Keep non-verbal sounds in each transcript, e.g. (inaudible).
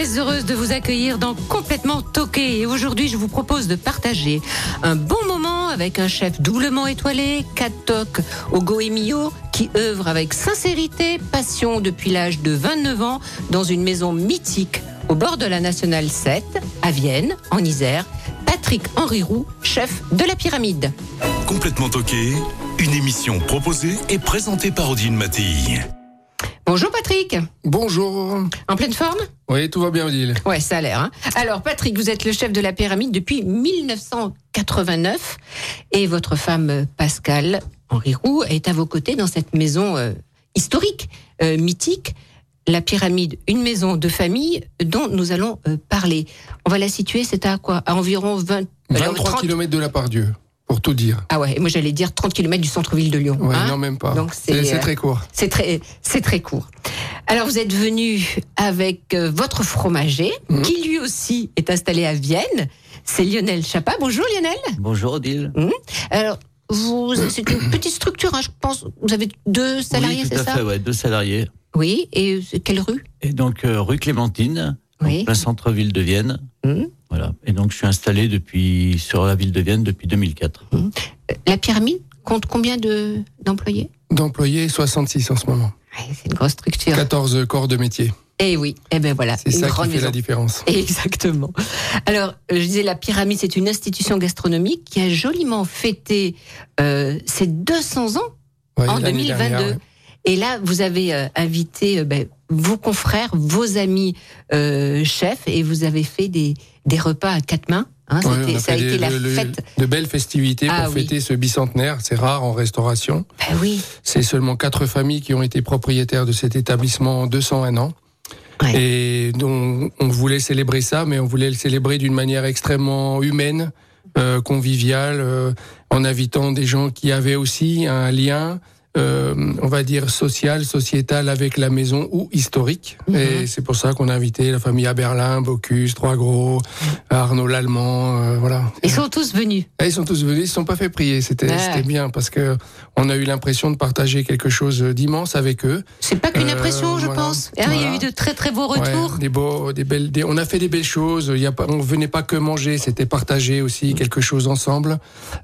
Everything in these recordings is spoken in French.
très heureuse de vous accueillir dans Complètement Toqué. Et aujourd'hui, je vous propose de partager un bon moment avec un chef doublement étoilé, Katok Ogoemio, qui œuvre avec sincérité, passion depuis l'âge de 29 ans dans une maison mythique au bord de la Nationale 7, à Vienne, en Isère. Patrick Henri Roux, chef de la pyramide. Complètement toqué, une émission proposée et présentée par Odile Mattei. Bonjour Patrick, Bonjour. en pleine forme? Oui, tout va bien, Odile. Ouais, ça a l'air. hein. Alors, Patrick, vous êtes le chef de la pyramide depuis 1989 et votre femme euh, Pascal Henri Roux est à vos côtés dans cette maison euh, historique, euh, mythique. La pyramide, une maison de famille dont nous allons euh, parler. On va la situer, c'est à quoi? À environ 20, alors, 23 30 km de la Pardieu, pour tout dire. Ah ouais, et moi j'allais dire 30 km du centre-ville de Lyon. Ouais, hein non, même pas. Donc c'est, c'est c'est euh, très court. C'est très, c'est très court. Alors vous êtes venu avec euh, votre fromager, Mhm. qui lui aussi est installé à Vienne. C'est Lionel Chapa. Bonjour Lionel. Bonjour Odile. Alors vous, (coughs) c'est une petite structure, hein, je pense. Vous avez deux salariés, oui, tout c'est à ça fait, ouais, deux salariés. Oui. Et euh, quelle rue? Et donc euh, rue Clémentine, Oui. plein centre-ville de Vienne. Mhm. Voilà. Et donc je suis installé depuis sur la ville de Vienne depuis 2004. Euh, La pyramide compte combien de d'employés? D'employés, 66 en ce moment. Ouais, C'est une grosse structure. 14 corps de métier. Eh oui. Eh ben voilà. C'est ça qui fait maison. la différence. (laughs) Exactement. Alors, euh, je disais, la pyramide, c'est une institution gastronomique qui a joliment fêté euh, ses 200 ans Ouais, en l'année 2022. dernière, ouais. Et là, vous avez euh, invité euh, ben, vos confrères, vos amis euh, chefs, et vous avez fait des, des repas à quatre mains. Hein, Ouais, ça a été la le- fête. de belles festivités Ah pour oui. fêter ce bicentenaire. C'est rare en restauration. Ben oui. C'est seulement quatre familles qui ont été propriétaires de cet établissement en 201 ans. Ouais. Et donc, on voulait célébrer ça, mais on voulait le célébrer d'une manière extrêmement humaine, euh, conviviale, euh, en invitant des gens qui avaient aussi un lien, euh, on va dire social, sociétal avec la maison ou historique. Mhm. Et c'est pour ça qu'on a invité la famille à Berlin, Bocuse, Trois Gros, Arnaud l'Allemand, euh, voilà. Ils sont tous venus. Et ils sont tous venus, ils se sont pas fait prier. C'était c'était bien parce que on a eu l'impression de partager quelque chose d'immense avec eux. C'est pas qu'une Euh, impression, je voilà. pense. Ah, Il y a eu de très très beaux Ouais, retours. des beaux, des belles, des- on a fait des belles choses. Il y a pas, on venait pas que manger, c'était partager aussi quelque chose ensemble,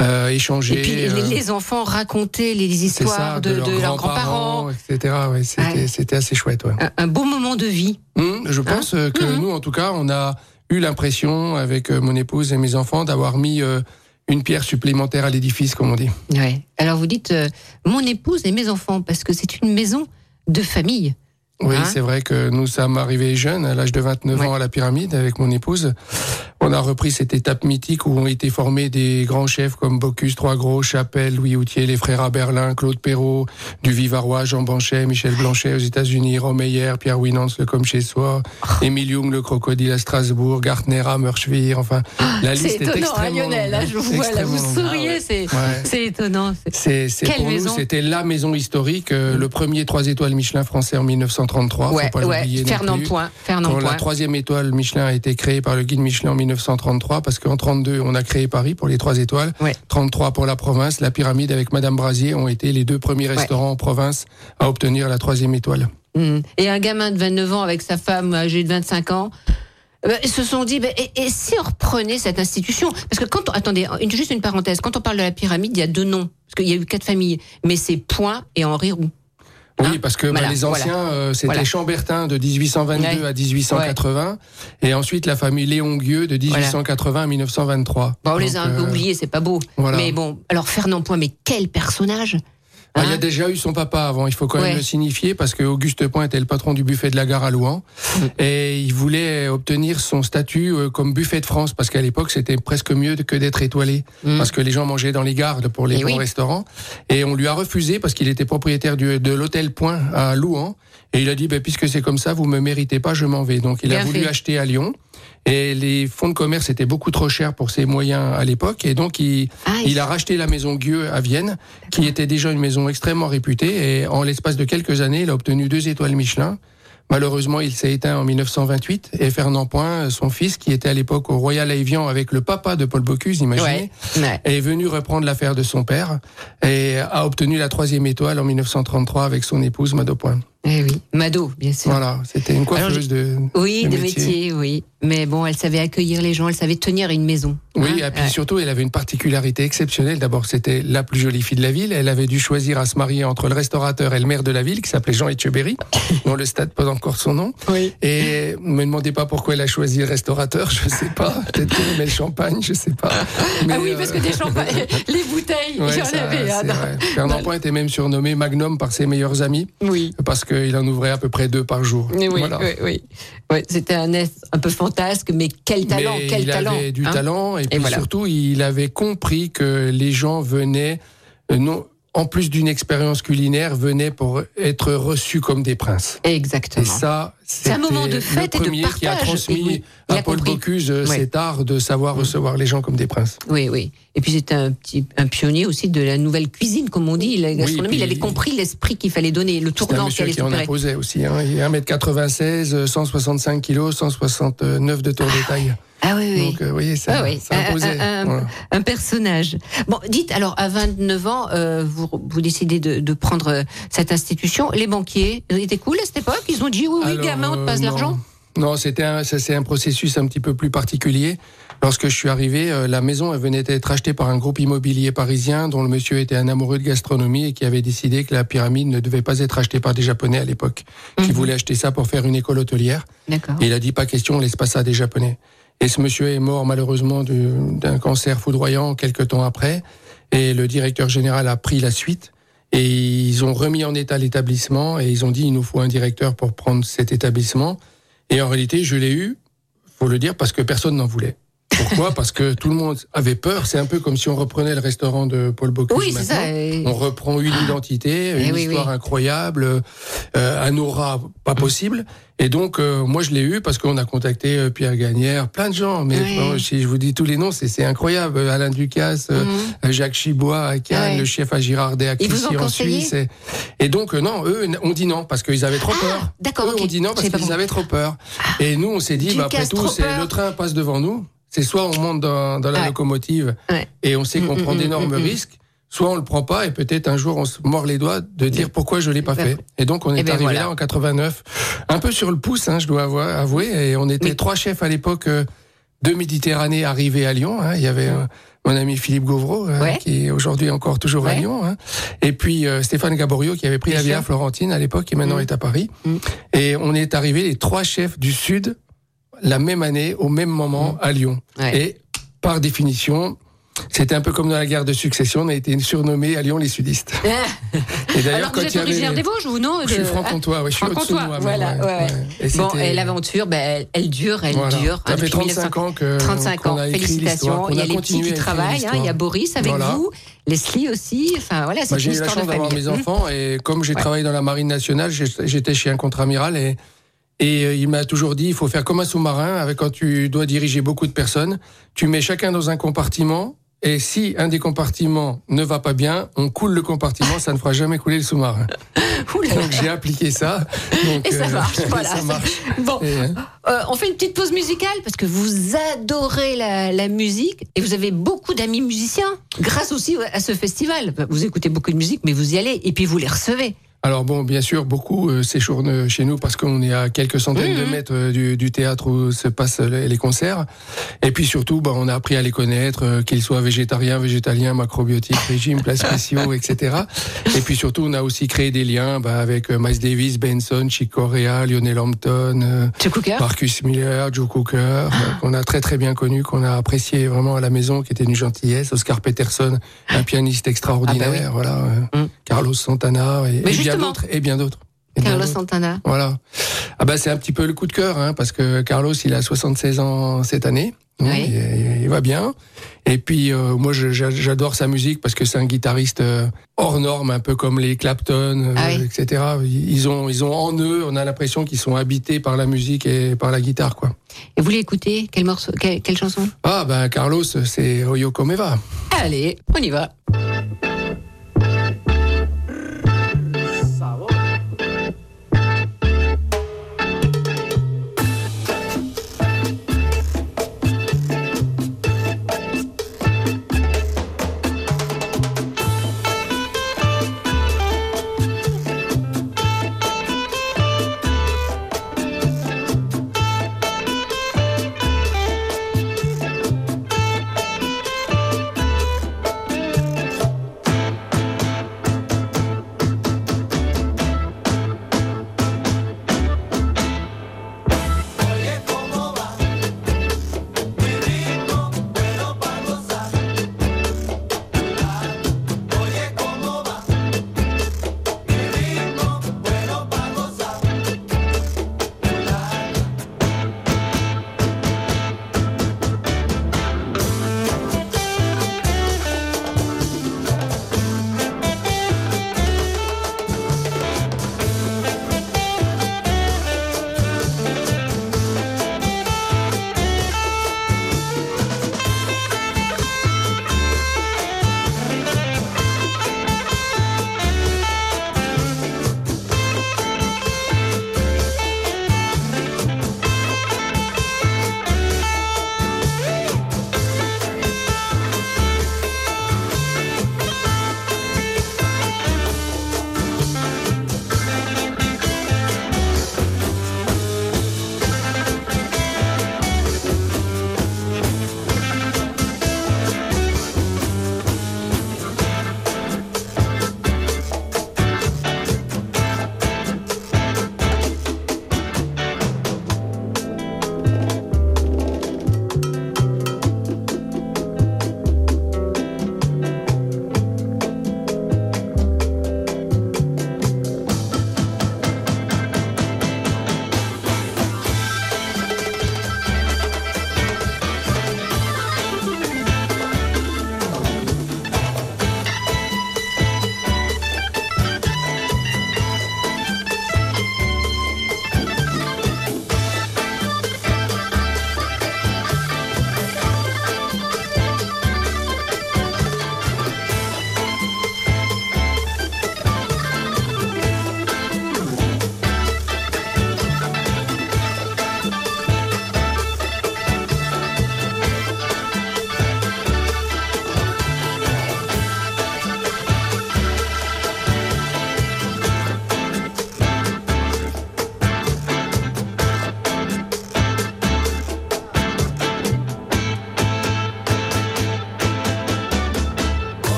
euh, échanger. Et puis les, euh, les enfants racontaient les histoires de, de leurs grands-parents. etc. Ouais, c'était, Ouais. assez chouette. Ouais. Un, un beau moment de vie. Hum, je pense euh, que Mhm. nous, en tout cas, on a eu l'impression, avec euh, mon épouse et mes enfants, d'avoir mis euh, une pierre supplémentaire à l'édifice, comme on dit. Ouais. Alors vous dites euh, mon épouse et mes enfants parce que c'est une maison de famille. Oui, Hein c'est vrai que nous sommes arrivés jeunes, à l'âge de 29 Ouais. ans à la pyramide avec mon épouse. On a repris cette étape mythique où ont été formés des grands chefs comme Bocuse, Trois Gros, Chapelle, Louis Houtier, les frères à Berlin, Claude Perrault, du Vivarois, Jean Banchet, Michel Blanchet aux États-Unis, Romeyer, Pierre Winans, le Comme chez soi, Oh. Émile Young, le Crocodile à Strasbourg, Gartner à Meurschwir, enfin, la liste est étonnant, hein, extrêmement Lionel. hein, je vous vois là, vous souriez, c'est Ouais. c'est étonnant. c'est- pour nous, c'était la maison historique, euh, le premier trois étoiles Michelin français en 1933. faut Ouais, pas ouais. l'oublier non Fernand. Point, Fernand Quand la Point. troisième étoile Michelin a été créée par le guide Michelin en 1933, parce qu'en 32 on a créé Paris pour les trois étoiles, Ouais. 33 pour la province, la pyramide avec Madame Brasier ont été les deux premiers restaurants en province à obtenir la troisième étoile. Mm. Et un gamin de 29 ans avec sa femme âgée de 25 ans. euh, ben, Ils se sont dit, ben, et, et si on reprenait cette institution? Parce que quand on, attendez, une- juste une parenthèse, quand on parle de la pyramide, il y a deux noms, parce qu'il y a eu quatre familles, mais c'est Point et Henri Roux. Oui, Hein parce que bah, Voilà, les anciens, euh, c'était Voilà. Chambertin de 1822 Ouais. à 1880, et ensuite la famille Léon Gueux de 1880 à 1923. Bon, on les a un peu euh, oubliés, c'est pas beau. voilà. Mais bon, alors Fernand Point, mais quel personnage Ah, il y a Hein déjà eu son papa avant, il faut quand Ouais. même le signifier, parce que Auguste Point était le patron du buffet de la gare à Louan, Mm. et il voulait obtenir son statut euh, comme buffet de France, parce qu'à l'époque c'était presque mieux que d'être étoilé, Mm. parce que les gens mangeaient dans les gares pour les Et bons oui. restaurants, et on lui a refusé parce qu'il était propriétaire du- de l'hôtel Point à Louan, et il a dit, ben, puisque c'est comme ça, vous me méritez pas, je m'en vais. Donc il a voulu fait. acheter à Lyon, Et les fonds de commerce étaient beaucoup trop chers pour ses moyens à l'époque. Et donc, il, Ah, il a racheté la maison Gueux à Vienne, qui était déjà une maison extrêmement réputée. Et en l'espace de quelques années, il a obtenu deux étoiles Michelin. Malheureusement, il s'est éteint en 1928. Et Fernand Point, son fils, qui était à l'époque au Royal Evian avec le papa de Paul Bocuse, imaginez, Ouais. ouais. est venu reprendre l'affaire de son père et a obtenu la troisième étoile en 1933 avec son épouse Mado Point. Eh oui, Mado, bien sûr. Voilà, c'était une coiffeuse de, Oui, de métier. oui. Mais bon, elle savait accueillir les gens, elle savait tenir une maison. Oui, Hein et puis Ouais. surtout, elle avait une particularité exceptionnelle. D'abord, c'était la plus jolie fille de la ville. Elle avait dû choisir à se marier entre le restaurateur et le maire de la ville, qui s'appelait Jean Etcheberry, (laughs) dont le stade porte encore son nom. Oui. Et me demandez pas pourquoi elle a choisi le restaurateur, je sais pas. (laughs) Peut-être qu'elle aimait le champagne, je sais pas. Mais, ah oui, euh, parce que des champagnes, (laughs) les bouteilles, ouais, il y en ça, avait. c'est non. vrai. Fernand Voilà. Point était même surnommé Magnum par ses meilleurs amis, Oui. parce qu'il en ouvrait à peu près deux par jour. Oui, oui, Voilà. oui, C'était un un peu fantasque, mais quel talent, Mais quel il talent. avait du hein. talent et puis voilà. surtout il avait compris que les gens venaient euh, non en plus d'une expérience culinaire venaient pour être reçus comme des princes. Exactement. Et ça, C'est un moment de fête et le de premier qui a partage. transmis Et oui, à Paul. Bocuse euh, cet art de savoir recevoir les gens comme des princes. Oui, oui. Et puis c'était un petit un pionnier aussi de la nouvelle cuisine, comme on dit, la gastronomie. il avait compris l'esprit qu'il fallait donner, le tournant qu'il qui allait en s'opérer. imposait aussi. Hein. Il est 1m96, 165 kilos, 169 de tour de taille. Ah oui, oui. Donc, euh, vous voyez, ça, Ah oui, ça un- imposait. un- un- Voilà. un personnage. Bon, dites alors, à 29 ans, euh, vous, vous décidez de, de prendre euh, cette institution. Les banquiers, ils étaient cool à cette époque? Ils ont dit oui, oui, Alors, gamin, on te passe euh, l'argent Non, c'était un, ça, c'est un processus un petit peu plus particulier. Lorsque je suis arrivé, la maison elle venait d'être achetée par un groupe immobilier parisien dont le monsieur était un amoureux de gastronomie et qui avait décidé que la pyramide ne devait pas être achetée par des Japonais à l'époque, qui Mhm. voulaient acheter ça pour faire une école hôtelière. D'accord. Et il a dit pas question, on laisse pas ça à des Japonais. Et ce monsieur est mort malheureusement du- d'un cancer foudroyant quelques temps après. Et le directeur général a pris la suite. Et ils ont remis en état l'établissement et ils ont dit il nous faut un directeur pour prendre cet établissement. Et en réalité, je l'ai eu, faut le dire, parce que personne n'en voulait. Pourquoi? Parce que tout le monde avait peur. C'est un peu comme si on reprenait le restaurant de Paul Bocuse. Oui, c'est ça. et- On reprend une identité, Eh une oui, histoire oui. incroyable, euh, un aura pas possible. Et donc, euh, moi, je l'ai eu parce qu'on a contacté euh, Pierre Gagnère, plein de gens. Mais bon, si je vous dis tous les noms, c'est incroyable. Euh, Alain Ducasse, Mhm. Jacques Chibois à Cannes, le chef à Girardet à Clichy en Suisse. Et, et donc, euh, non, eux on dit non parce qu'ils avaient trop Ah, peur. d'accord, Eux ok. ont dit non parce qu'ils avaient trop peur. Et nous, on s'est dit, bah, après tout, le train passe devant nous. C'est soit on monte dans, dans la Ouais. locomotive Ouais. et on sait qu'on Mm, prend mm, d'énormes mm, mm. risques, soit on le prend pas et peut-être un jour on se mord les doigts de dire pourquoi je l'ai pas fait. Et donc on est eh ben arrivé voilà. là en 89, un peu sur le pouce, hein, je dois avouer, et on était Oui. trois chefs à l'époque euh, de Méditerranée arrivés à Lyon. hein. Il y avait euh, mon ami Philippe Gauvreau, euh, qui est aujourd'hui encore toujours à. Lyon, hein. et puis euh, Stéphane Gaborio qui avait pris Bien la sûr. Florentine à l'époque et maintenant est à Paris. Et on est arrivés les trois chefs du Sud la même année, au même moment, à Lyon. Ouais. Et par définition, c'était un peu comme dans la guerre de succession, on a été surnommés à Lyon les sudistes. Et d'ailleurs, Alors, vous quand êtes y avait- originaire des Vosges ou non Je suis franc-comtois, ouais, je suis Franc-comtois, voilà, mais ouais, ouais. Et Bon, et l'aventure, ben, elle, dure, elle voilà. dure. Ça hein, fait depuis 35 ans que 35 qu'on ans, a écrit l'histoire, félicitations. Il y a a les petits qui travaillent, hein, il y a. Boris avec Voilà. vous, Leslie aussi. Enfin voilà, c'est Bah, une j'ai eu la chance d'avoir mes Hum. enfants et comme j'ai travaillé dans la marine nationale, j'étais chez un contre-amiral et et euh, il m'a toujours dit il faut faire comme un sous-marin avec quand tu dois diriger beaucoup de personnes, tu mets chacun dans un compartiment et si un des compartiments ne va pas bien, on coule le compartiment, ça ne fera jamais couler le sous-marin. (laughs) Donc j'ai appliqué ça. Donc, Et ça euh, marche, (laughs) voilà. ça marche. Bon, Et, euh, euh, on fait une petite pause musicale parce que vous adorez la, la musique et vous avez beaucoup d'amis musiciens grâce aussi à ce festival. Vous écoutez beaucoup de musique, mais vous y allez et puis vous les recevez. Alors bon, bien sûr, beaucoup euh, séjournent chez nous parce qu'on est à quelques centaines de mètres euh, du, du théâtre où se passent les, les concerts. Et puis surtout, bah, on a appris à les connaître, euh, qu'ils soient végétariens, végétaliens, macrobiotiques, régimes, plats (laughs) spéciaux, etc. Et puis surtout, on a aussi créé des liens bah, avec euh, Miles Davis, Benson, Chick Corea, Lionel Hampton, euh, Marcus Miller, Joe Cooker, euh, qu'on a très très bien connu, qu'on a apprécié vraiment à la maison, qui était une gentillesse. Oscar Peterson, un pianiste extraordinaire, Ah bah oui. voilà. euh, Mm. Carlos Santana et, Mais et bien justement. d'autres, et bien d'autres. Carlos. Santana. Voilà. Ah bah c'est un petit peu le coup de cœur, hein, parce que Carlos il a 76 ans cette année Non, Oui. il, il va bien. Et puis euh, moi j'adore sa musique parce que c'est un guitariste euh, hors norme, un peu comme les Clapton, euh, Ah oui. etc. Ils ont ils ont en eux, on a l'impression qu'ils sont habités par la musique et par la guitare quoi. Et vous voulez écouter quel morceau, quelle, quelle chanson? Ah ben Carlos, c'est Oyo Comeva. Allez, on y va.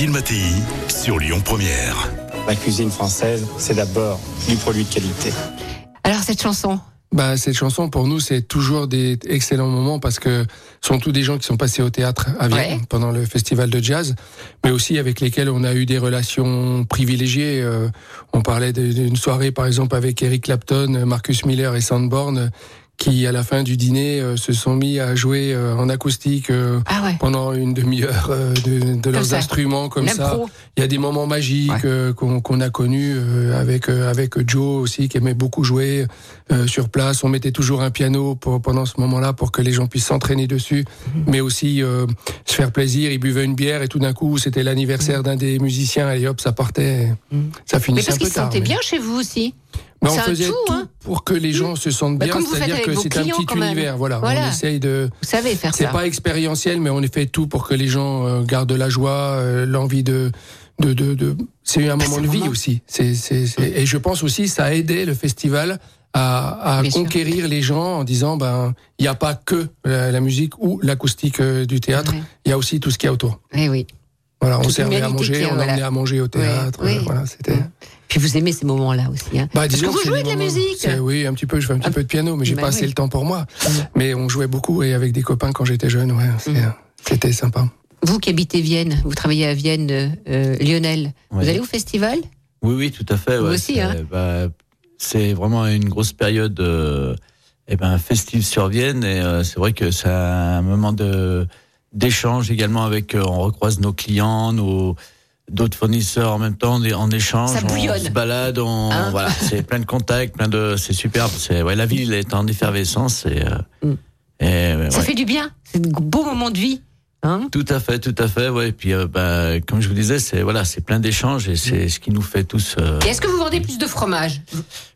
Odile Mattei sur Lyon Première. La cuisine française, c'est d'abord du produit de qualité. Alors cette chanson, Bah, cette chanson, pour nous, c'est toujours des excellents moments parce que ce sont tous des gens qui sont passés au théâtre à Vienne Ouais. pendant le festival de jazz, mais aussi avec lesquels on a eu des relations privilégiées. Euh, on parlait d'une soirée, par exemple, avec Eric Clapton, Marcus Miller et Sandborn, qui, à la fin du dîner, euh, se sont mis à jouer euh, en acoustique euh, Ah ouais. pendant une demi-heure euh, de, de leurs ça. instruments comme ça. Il y a des moments magiques euh, qu'on qu'on a connus euh, avec euh, avec Joe aussi qui aimait beaucoup jouer euh, sur place. On mettait toujours un piano pour, pendant ce moment-là pour que les gens puissent s'entraîner dessus, Mhm. mais aussi euh, se faire plaisir. Ils buvaient une bière et tout d'un coup c'était l'anniversaire d'un des musiciens et hop ça partait. Ça Mhm. Mais finissait parce un peu qu'ils se sentaient mais- bien chez vous aussi. On C'est faisait tout, tout, hein. pour que les gens se sentent Bah, bien, c'est-à-dire que c'est un petit univers. Voilà, Voilà. on essaye de. Vous savez faire C'est ça. pas expérientiel, mais on fait tout pour que les gens euh, gardent la joie, euh, l'envie de. de, de, de... C'est un Bah, moment c'est de vie moment. aussi. C'est, c'est, c'est- Et je pense aussi ça a aidé le festival à, à Bien sûr. conquérir les gens en disant ben il n'y a pas que la, la musique ou l'acoustique euh, du théâtre, il y a aussi tout ce qu'il y a autour. Oui, oui. Voilà, on servait à manger, on voilà. emmenait à manger au théâtre. oui. euh, Voilà, c'était. Puis vous aimez ces moments-là aussi. Hein. Bah, Parce que vous jouez de la moments- musique. Oui, un petit peu. Je fais un petit Ah. peu de piano, mais j'ai Bah pas oui. assez le temps pour moi. Mm. Mais on jouait beaucoup et avec des copains quand j'étais jeune. Ouais, Mm. c'était sympa. Vous qui habitez Vienne, vous travaillez à Vienne, euh, euh, Lionel. Vous allez au festival? Oui, oui, tout à fait. Vous ouais, aussi, c'est, hein. bah, c'est vraiment une grosse période euh, eh ben, festive sur Vienne. Et euh, c'est vrai que c'est un moment de d'échange également avec. euh, on recroise nos clients, nos d'autres fournisseurs en même temps en échange. Ça on se balade, on, Hein voilà, (laughs) c'est plein de contacts, plein de, c'est superbe. C'est ouais, la ville est en effervescence et, euh, Mm. et, ouais, Ça ouais. fait du bien. C'est un beau moment de vie. Hein Tout à fait, tout à fait, ouais. Et puis, euh, bah, comme je vous disais, c'est voilà, c'est plein d'échanges et c'est ce qui nous fait tous. euh, est-ce que vous vendez plus de fromage?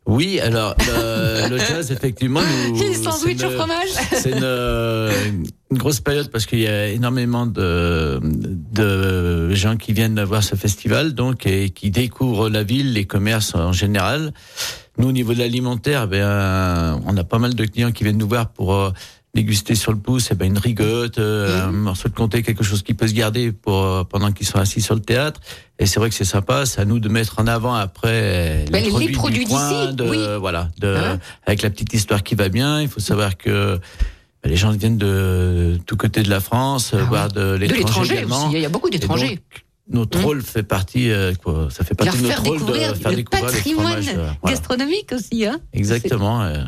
Oui, alors le, (laughs) le jazz, effectivement, nous. Les sandwichs au fromage C'est une, une grosse période parce qu'il y a énormément de, de gens qui viennent voir ce festival, donc et qui découvrent la ville, les commerces en général. Nous, au niveau de l'alimentaire, ben, on a pas mal de clients qui viennent nous voir pour euh, déguster sur le pouce, eh ben, une rigotte, euh, un morceau de comté, quelque chose qui peut se garder pour euh, pendant qu'ils sont assis sur le théâtre. Et c'est vrai que c'est sympa, c'est à nous de mettre en avant après Ben, les produits, d'ici, de, oui. voilà, de, Hein? avec la petite histoire qui va bien. Il faut savoir que ben, les gens viennent de tout côté de la France, Ah voire ouais. de De l'étranger également. aussi. Il y a beaucoup d'étrangers. Notre Hum. rôle fait partie, euh, quoi, ça fait partie de notre rôle de faire le découvrir les patrimoine fromages. euh, voilà. gastronomique aussi. Hein Exactement. Euh,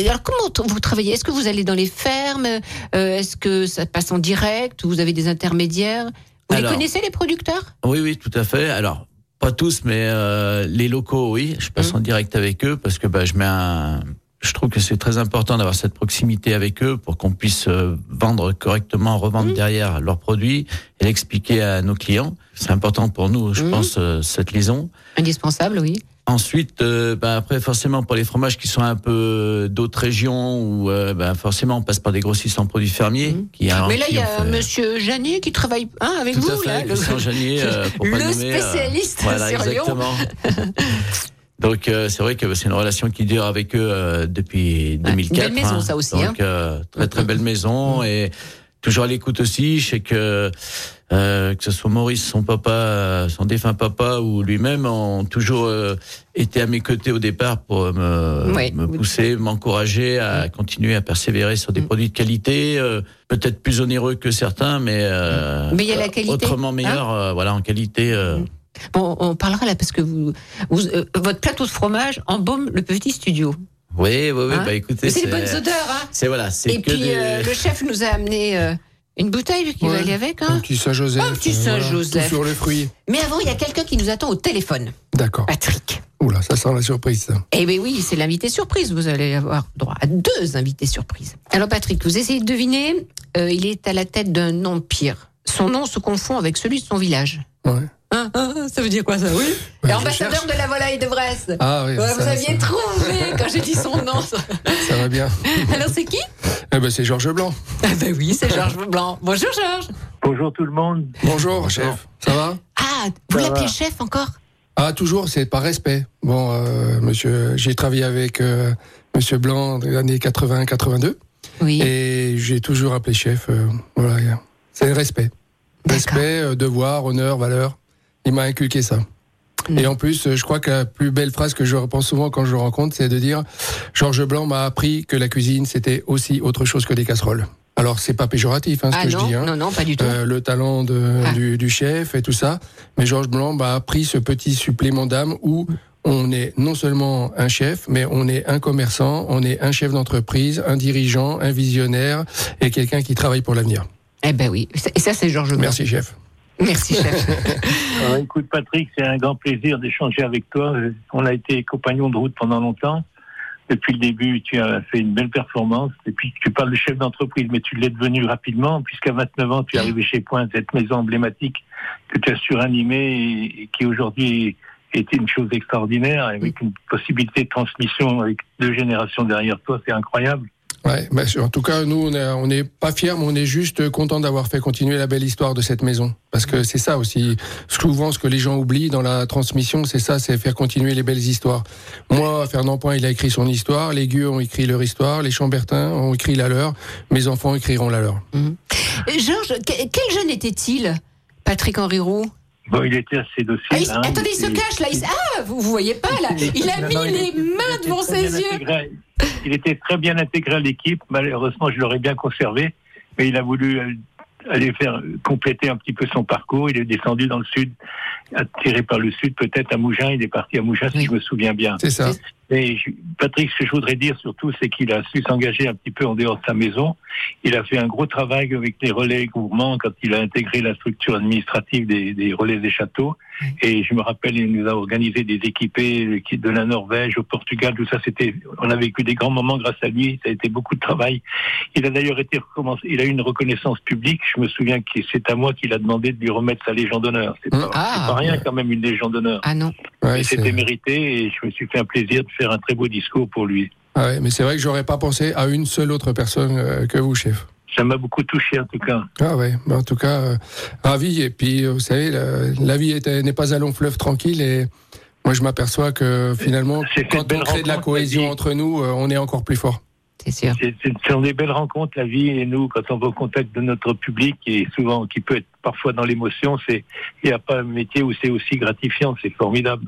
Alors comment vous travaillez? Est-ce que vous allez dans les fermes? Euh, Est-ce que ça passe en direct? Ou vous avez des intermédiaires? Vous Alors- les connaissez les producteurs? Oui, oui, tout à fait. Alors, pas tous, mais euh, les locaux, oui. Je passe Hum. en direct avec eux parce que bah, je mets un. Je trouve que c'est très important d'avoir cette proximité avec eux pour qu'on puisse euh, vendre correctement, revendre Hum. derrière leurs produits et l'expliquer à nos clients. C'est important pour nous, je Hum. pense, euh, cette liaison. Indispensable, oui. Ensuite, euh, bah, après, forcément, pour les fromages qui sont un peu d'autres régions, où euh, bah, forcément, on passe par des grossistes en produits fermiers. Qui, alors, Mais là, il y a fait- Monsieur Janier qui travaille hein, avec Tout vous. à fait, là, le- Janier, euh, pour (laughs) le nommer, euh, spécialiste voilà, sur Lyon. (laughs) Donc euh, c'est vrai que c'est une relation qui dure avec eux euh, depuis 2004. belle maison, ça aussi, Donc euh, très très belle maison et toujours à l'écoute aussi. Je sais que euh, que ce soit Maurice, son papa, euh, son défunt papa ou lui-même ont toujours euh, été à mes côtés au départ pour me, me pousser, m'encourager à continuer à persévérer sur des Mm. produits de qualité, euh, peut-être plus onéreux que certains, mais, euh, Mais il y a la qualité, autrement hein meilleur, euh, voilà en qualité. Bon, on parlera là parce que vous, vous, euh, votre plateau de fromage embaume le petit studio. Oui, oui, oui. Hein bah écoutez, c'est des bonnes odeurs, hein C'est voilà, c'est Et que puis des. euh, le chef nous a amené euh, une bouteille qui va aller avec. Un Hein petit Saint-Joseph. Un petit voilà, Saint-Joseph. sur le fruit. Mais avant, il y a quelqu'un qui nous attend au téléphone. D'accord. Patrick. Oula, ça sent la surprise, ça. Eh bien oui, c'est l'invité surprise. Vous allez avoir droit à deux invités surprises. Alors Patrick, vous essayez de deviner. euh, il est à la tête d'un empire. Son nom se confond avec celui de son village. Ouais. Hein, hein, ça veut dire quoi ça? Oui. Ouais, ambassadeur de la volaille de Brest. Ah oui, Ouais, ça, vous aviez ça- trouvé quand j'ai dit son nom. ça. va bien. (laughs) Alors c'est qui? Eh ben, c'est Georges Blanc. Ah ben oui, c'est Georges Blanc. Bonjour Georges. Bonjour tout le monde. Bonjour, chef. Ça va? Ah, vous l'appelez chef encore? Ah, toujours, c'est par respect. Bon, euh, monsieur, j'ai travaillé avec euh, monsieur Blanc dans les années 80-82 Oui. et j'ai toujours appelé chef. euh, voilà, c'est le respect. Respect, euh, devoir, honneur, valeur. Il m'a inculqué ça. Et en plus, je crois que la plus belle phrase que je repense souvent quand je le rencontre, c'est de dire Georges Blanc m'a appris que la cuisine, c'était aussi autre chose que des casseroles. Alors, c'est pas péjoratif, hein, ce Ah que non, je dis. Hein. non, non, pas du tout. Euh, le talent de, Ah. du, du chef et tout ça. Mais Georges Blanc m'a appris ce petit supplément d'âme où on est non seulement un chef, mais on est un commerçant, on est un chef d'entreprise, un dirigeant, un visionnaire et quelqu'un qui travaille pour l'avenir. Eh ben oui, et ça c'est Georges Blanc. Merci chef. Merci chef. (laughs) Alors, écoute Patrick, c'est un grand plaisir d'échanger avec toi. On a été compagnons de route pendant longtemps. Depuis le début, tu as fait une belle performance. Et puis, tu parles de chef d'entreprise, mais tu l'es devenu rapidement, puisqu'à 29 ans, tu es arrivé chez Point, cette maison emblématique que tu as suranimée et, et qui aujourd'hui était une chose extraordinaire, avec une possibilité de transmission avec deux générations derrière toi. C'est incroyable. Ouais, bah, en tout cas, nous, on n'est pas fiers, mais on est juste content d'avoir fait continuer la belle histoire de cette maison. Parce que c'est ça aussi. Souvent, ce que les gens oublient dans la transmission, c'est ça, c'est faire continuer les belles histoires. Moi, Fernand Point, il a écrit son histoire, les Gueux ont écrit leur histoire, les Chambertins ont écrit la leur, mes enfants écriront la leur. Mmh. Georges, quel jeune était-il, Patrick Henri Roux? Bon, il était assez docile. Ah, il, hein, attendez, il se cache là. il- ah, vous, vous voyez pas là (laughs) Il a Non, mis non, les était- mains devant ses yeux. intégré. Il était très bien intégré à l'équipe. Malheureusement, je l'aurais bien conservé, mais il a voulu euh, aller faire compléter un petit peu son parcours. Il est descendu dans le sud, attiré par le sud, peut-être à Mougins. Il est parti à Mougins, si je me souviens bien. C'est ça. Et je- Patrick, ce que je voudrais dire surtout, c'est qu'il a su s'engager un petit peu en dehors de sa maison. Il a fait un gros travail avec les relais gourmands quand il a intégré la structure administrative des, des relais des châteaux. Et je me rappelle, il nous a organisé des équipés qui- de la Norvège au Portugal, tout ça. C'était, on a vécu des grands moments grâce à lui. Ça a été beaucoup de travail. Il a d'ailleurs été recommencé. Il a eu une reconnaissance publique. Je me souviens que c'est à moi qu'il a demandé de lui remettre sa Légion d'honneur. C'est pas, Ah. c'est pas rien quand même une Légion d'honneur. Ah non. Ouais, C'était mérité et je me suis fait un plaisir de faire un très beau discours pour lui. ouais, mais c'est vrai que j'aurais pas pensé à une seule autre personne euh, que vous, chef. Ça m'a beaucoup touché en tout cas. Ah ouais, bah, en tout cas, euh, ravi. Et puis, euh, vous savez, la, la vie est- n'est pas un long fleuve tranquille. Et moi, je m'aperçois que finalement, quand on crée de la cohésion entre nous, euh, on est encore plus fort. C'est sûr. Ce sont des belles rencontres, la vie et nous, quand on va au contact de notre public, et souvent qui peut être parfois dans l'émotion, c'est il n'y a pas un métier où c'est aussi gratifiant, c'est formidable.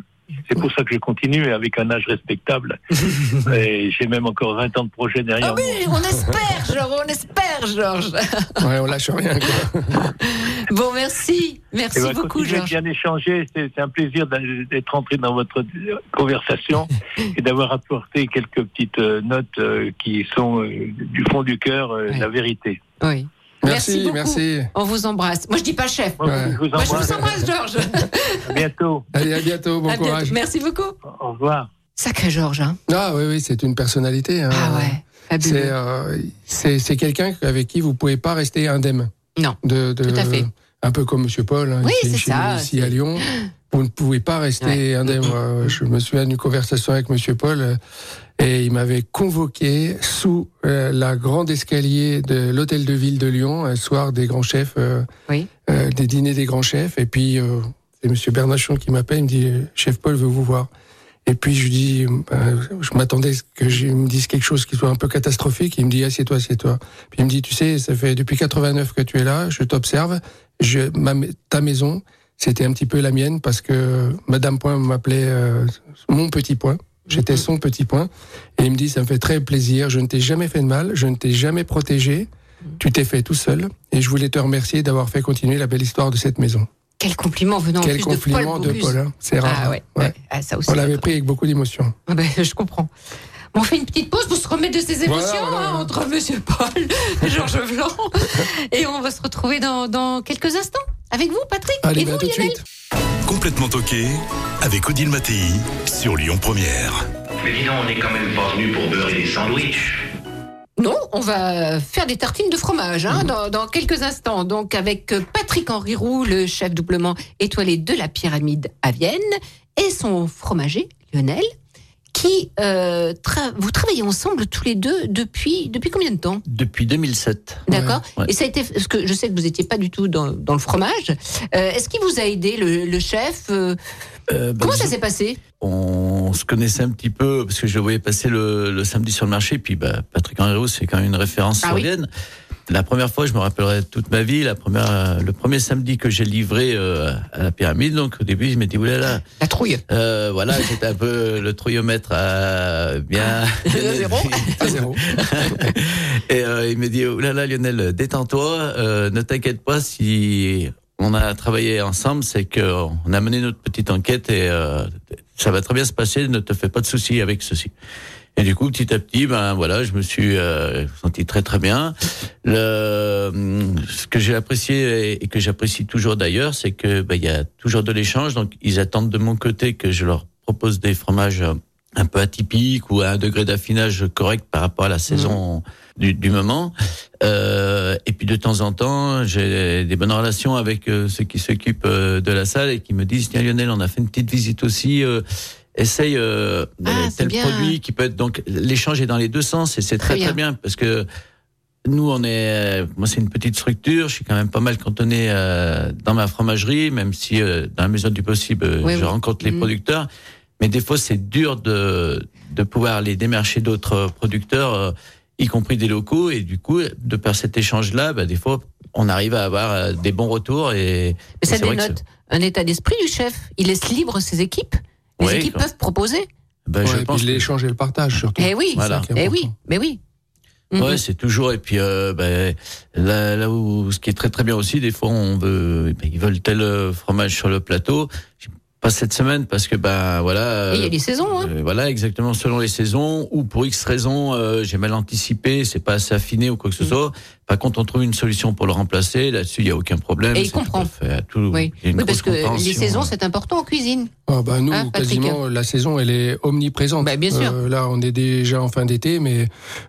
C'est pour ça que je continue avec un âge respectable. (laughs) et j'ai même encore 20 ans de projet derrière Ah oui, moi. on espère, Georges, on espère, Georges. (laughs) Ouais, on lâche rien. Quoi. (laughs) Bon, merci. Merci Et ben, beaucoup, Georges. bien échanger. C'est un plaisir d'être entré dans votre conversation et d'avoir apporté quelques petites euh, notes euh, qui sont euh, du fond du cœur la vérité. Oui. Merci, beaucoup. merci. On vous embrasse. Moi, je dis pas chef. Moi, Ouais. je vous Moi, je embrasse. vous embrasse, Georges. À bientôt. Allez, à bientôt. Bon À bientôt. courage. Merci beaucoup. Au revoir. Sacré Georges, hein. Ah oui, oui, c'est une personnalité. hein. Ah ouais. C'est euh, c'est c'est quelqu'un avec qui vous pouvez pas rester indemne. Non. De, de- Tout à fait. Un peu comme Monsieur Paul, hein, Oui, ici, chez ça, à Lyon. (gasps) Vous ne pouvez pas rester Ouais. indemne. Moi, Je me souviens d'une conversation avec Monsieur Paul euh, et il m'avait convoqué sous euh, la grande escalier de l'hôtel de ville de Lyon un soir des grands chefs, euh, Oui. euh, des dîners des grands chefs. Et puis euh, c'est Monsieur Bernachon qui m'appelle, il me dit Chef Paul veut vous voir. Et puis je lui dis, euh, je m'attendais que je me dise quelque chose qui soit un peu catastrophique. Il me dit assieds-toi, assieds-toi. Puis il me dit tu sais, ça fait depuis 89 que tu es là, je t'observe. Je ma, ta maison, c'était un petit peu la mienne parce que Madame Point m'appelait euh, mon petit point. J'étais son petit point. Et il me dit ça me fait très plaisir. Je ne t'ai jamais fait de mal, je ne t'ai jamais protégé. Tu t'es fait tout seul. Et je voulais te remercier d'avoir fait continuer la belle histoire de cette maison. Quel compliment venant Quel en plus compliment de Paul hein. C'est rare. Ah ouais. Ouais. ouais. Ah, ça aussi. On l'avait pris avec beaucoup d'émotion. Ah ben, (laughs) je comprends. Bon, on fait une petite pause pour se remettre de ses émotions Voilà, voilà, hein, entre Monsieur Paul et Georges Blanc. (laughs) Et on va se retrouver dans, dans quelques instants avec vous, Patrick. Allez, et ben, vous, à tout de Lionel suite. Complètement toqué avec Odile Mattei sur Lyon Première. Mais dis donc, on est quand même pas venu pour beurrer des sandwichs. Non, on va faire des tartines de fromage hein, dans, dans quelques instants. Donc avec Patrick Henri Roux, le chef doublement étoilé de la pyramide à Vienne, et son fromager Lionel, qui euh, tra- vous travaillez ensemble tous les deux depuis depuis combien de temps? Depuis 2007. D'accord. Ouais. Et ça a été parce que je sais que vous n'étiez pas du tout dans, dans le fromage. Euh, Est-ce qu'il vous a aidé le, le chef? Euh, bah, Comment ça s'est passé? On se connaissait un petit peu parce que je le voyais passer le, le samedi sur le marché. Puis bah, Patrick Henry c'est quand même une référence Ah sur oui. La première fois, je me rappellerai toute ma vie, la première, euh, le premier samedi que j'ai livré euh, à la pyramide. Donc au début, je m'étais dit oulala, La trouille. euh, voilà, j'étais un peu le trouillomètre à bien. À (laughs) zéro. À zéro. (laughs) Et euh, il me dit oulala Lionel, détends-toi, euh, ne t'inquiète pas si on a travaillé ensemble, c'est que on a mené notre petite enquête et euh, ça va très bien se passer, ne te fais pas de soucis avec ceci. Et du coup, petit à petit, ben voilà, je me suis euh, senti très très bien. Le, ce que j'ai apprécié et que j'apprécie toujours d'ailleurs, c'est que ben, il y a toujours de l'échange. Donc, ils attendent de mon côté que je leur propose des fromages un peu atypiques ou à un degré d'affinage correct par rapport à la saison du, du moment. Euh, et puis de temps en temps, j'ai des bonnes relations avec euh, ceux qui s'occupent euh, de la salle et qui me disent tiens Lionel, on a fait une petite visite aussi. Euh, essaye euh, Ah, tel bien. produit qui peut être donc l'échange est dans les deux sens et c'est Très très très bien parce que nous on est moi c'est une petite structure je suis quand même pas mal cantonné euh, dans ma fromagerie même si euh, dans la mesure du possible euh, Oui, je oui. rencontre les Mhm. producteurs mais des fois c'est dur de de pouvoir les démarcher d'autres producteurs y compris des locaux et du coup de par cet échange là bah, des fois on arrive à avoir des bons retours et, Mais ça dénote un état d'esprit du chef. Il laisse libre ses équipes. Les Oui, équipes quoi. peuvent proposer. bah, Ouais, je et puis pense que- l'échange et le partage surtout. Eh oui, Voilà. Eh oui, mais oui. Mhm. Ouais, c'est toujours et puis euh, ben, là, là où ce qui est très très bien aussi, des fois on veut, ben, ils veulent tel euh, fromage sur le plateau. Pas cette semaine parce que ben voilà. Et il y a euh, des saisons, hein. euh, voilà, exactement selon les saisons ou pour X raisons, euh, j'ai mal anticipé, c'est pas assez affiné ou quoi que ce Mm. soit. Par contre, on trouve une solution pour le remplacer. Là-dessus, il y a aucun problème. Et il C'est tout à comprend. fait à tout- Oui, oui parce que les saisons, c'est important en cuisine. Ah bah nous, Hein, quasiment, la saison, elle est omniprésente. Bah, bien sûr. Euh, là, on est déjà en fin d'été, mais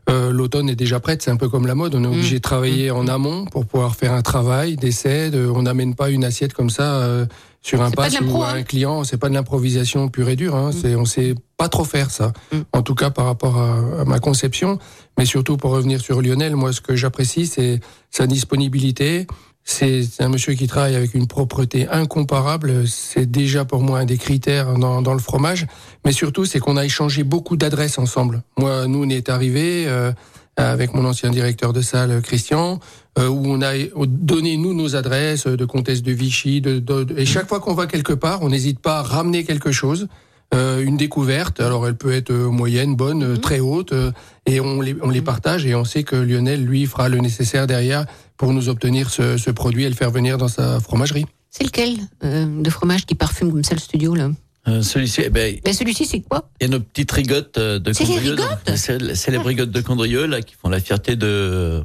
euh, l'automne est déjà prête. C'est un peu comme la mode. On est Mm. obligé de travailler en amont pour pouvoir faire un travail d'essai. De, on n'amène pas une assiette comme ça euh, sur un pass ou à hein. un client. C'est pas de l'improvisation pure et dure. Hein. C'est, on sait pas trop faire ça. Mm. En tout cas, par rapport à, à ma conception. Mais surtout, pour revenir sur Lionel, moi, ce que j'apprécie, c'est sa disponibilité. C'est un monsieur qui travaille avec une propreté incomparable. C'est déjà pour moi un des critères dans, dans le fromage. Mais surtout, c'est qu'on a échangé beaucoup d'adresses ensemble. Moi, nous, on est arrivé euh, avec mon ancien directeur de salle, Christian, euh, où on a donné nous nos adresses de comtesse de Vichy. De, de- de- et chaque fois qu'on va quelque part, on n'hésite pas à ramener quelque chose. euh, une découverte, alors elle peut être euh, moyenne, bonne, euh, très haute, euh, et on les, on les partage et on sait que Lionel, lui, fera le nécessaire derrière pour nous obtenir ce, ce produit et le faire venir dans sa fromagerie. C'est lequel euh, de fromage qui parfume comme ça le studio là? Euh, Celui-ci, eh ben, Ben celui-ci c'est quoi? Il y a nos petites rigottes euh, de C'est les rigottes? C'est c'est les rigottes de Condrieu là qui font la fierté de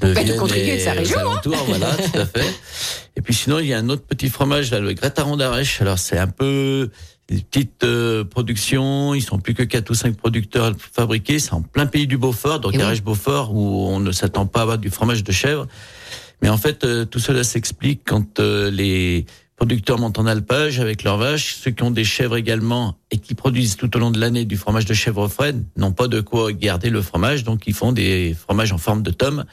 de, Bah, et de sa région, hein. voilà, tout à fait. (laughs) Et puis sinon, il y a un autre petit fromage là, le grataron d'Arèche. Alors c'est un peu des petites euh, productions. Ils sont plus que quatre ou cinq producteurs à le fabriquer. C'est en plein pays du Beaufort, donc oui. Arèche Beaufort, où on ne s'attend pas à avoir du fromage de chèvre. Mais en fait, euh, tout cela s'explique quand euh, les producteurs montent en alpage avec leurs vaches, ceux qui ont des chèvres également et qui produisent tout au long de l'année du fromage de chèvre frais n'ont pas de quoi garder le fromage, donc ils font des fromages en forme de tome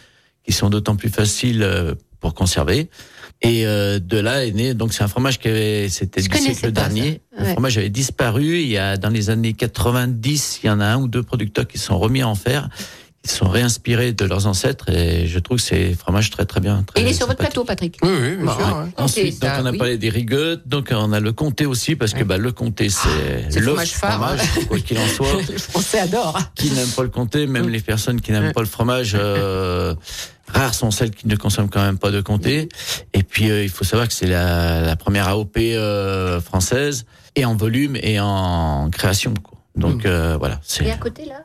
qui sont d'autant plus faciles euh, pour conserver. Et euh, de là est né, donc c'est un fromage qui avait, c'était du siècle dernier. Le Ouais. fromage avait disparu. Il y a dans les années 90, il y en a un ou deux producteurs qui se sont remis à en faire, qui se sont réinspirés de leurs ancêtres. Et je trouve que c'est un fromage très très bien. Très Et il est sur votre plateau Patrick Oui, oui, bien Bon, sûr. ouais. Ensuite, ça, donc on a oui. parlé des rigottes, donc on a le comté aussi parce que bah le comté c'est c'est le fromage phare. fromage, quoi qu'il en soit. (laughs) Les Français adorent Qui n'aime pas le comté, même Mm. les personnes qui n'aiment Mm. pas le fromage, euh, rares sont celles qui ne consomment quand même pas de comté. Et puis euh, il faut savoir que c'est la, la première AOP euh, française et en volume et en création. Quoi. Donc euh, voilà. Et à côté là?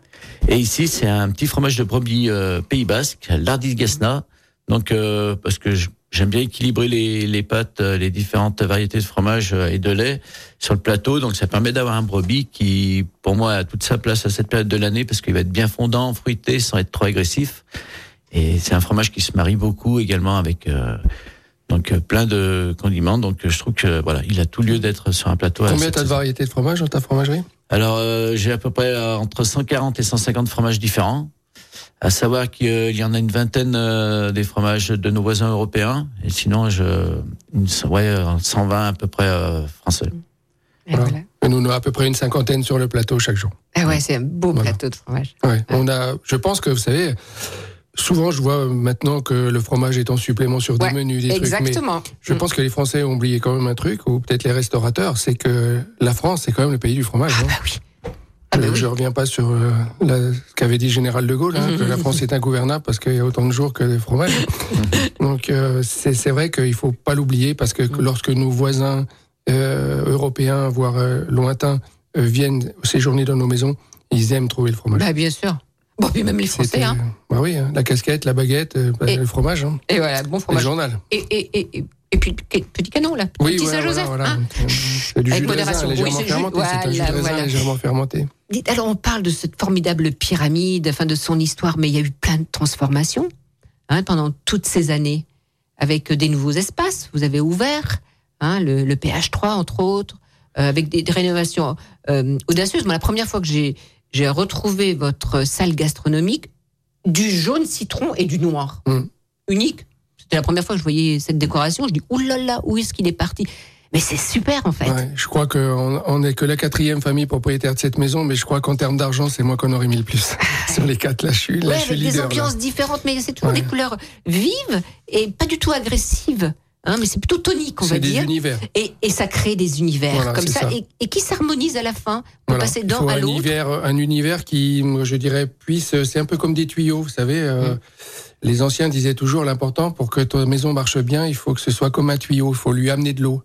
Et ici, c'est un petit fromage de brebis euh, Pays Basque, l'Ardis Gasna. Donc, euh, parce que je- j'aime bien équilibrer les, les pâtes, euh, les différentes variétés de fromage et de lait sur le plateau. Donc, ça permet d'avoir un brebis qui, pour moi, a toute sa place à cette période de l'année parce qu'il va être bien fondant, fruité, sans être trop agressif. Et c'est un fromage qui se marie beaucoup également avec euh, donc euh, plein de condiments. Donc, je trouve que voilà, il a tout lieu d'être sur un plateau. Combien t'as de variétés de fromage dans ta fromagerie? Alors, euh, j'ai à peu près euh, entre 140 et 150 fromages différents. À savoir qu'il y en a une vingtaine euh, des fromages de nos voisins européens. Et sinon, je, une, ouais, euh, 120 à peu près euh, français. Et Voilà. voilà. Et Nous, on a à peu près une cinquantaine sur le plateau chaque jour. Ah ouais, c'est un beau Voilà. plateau de fromage. Ouais. On a, je pense que vous savez, souvent je vois maintenant que le fromage est en supplément sur des Ouais, menus, des trucs. Mais Exactement. je pense que les Français ont oublié quand même un truc, ou peut-être les restaurateurs, c'est que la France, c'est quand même le pays du fromage. hein. Ah oui. Ah bah oui. Je reviens pas sur euh, la- ce qu'avait dit général de Gaulle, hein, que la France est ingouvernable parce qu'il y a autant de jours que de fromage. (laughs) Donc euh, c'est vrai qu'il faut pas l'oublier parce que Mm. lorsque nos voisins euh, européens, voire lointains, viennent séjourner dans nos maisons, ils aiment trouver le fromage. Bah, bien sûr. Bon, puis même les Français, hein. Bah oui, hein, la casquette, la baguette, euh, bah, Et- le fromage, hein, Et voilà, bon le fromage. journal. Et, et, et, et, puis, le petit canon, là. Oui, petit voilà, Saint-Joseph. voilà, hein. voilà. Du Avec jus modération. Oui, légèrement c'est le jus- fermenté. Jus de voilà, raisin voilà. légèrement fermenté. Dites, alors, on parle de cette formidable pyramide, enfin, de son histoire, mais il y a eu plein de transformations hein, pendant toutes ces années, avec des nouveaux espaces. Vous avez ouvert hein, le, le PH3, entre autres, euh, avec des, des rénovations euh, audacieuses. Moi, la première fois que j'ai j'ai retrouvé votre salle gastronomique, du jaune citron et du noir. Mm. Unique. C'était la première fois que je voyais cette décoration. Je dis, oulala, où est-ce qu'il est parti? Mais c'est super, en fait. Ouais, je crois qu'on on est que la quatrième famille propriétaire de cette maison, mais je crois qu'en termes d'argent, c'est moi qu'on aurait mis le plus. (laughs) (laughs) Sur les quatre, là, je suis, là, Ouais, je suis avec des leader. là. ambiances différentes, mais c'est toujours Ouais. des couleurs vives et pas du tout agressives. Hein, mais c'est plutôt tonique, on va des dire. univers. Et, et ça crée des univers Voilà, comme ça, ça. Et, et qui s'harmonisent à la fin pour Voilà. passer d'un à un l'autre. univers, un univers qui, je dirais, puisse. C'est un peu comme des tuyaux, vous savez. euh, Mm. Les anciens disaient toujours l'important pour que ta maison marche bien, il faut que ce soit comme un tuyau. Il faut lui amener de l'eau.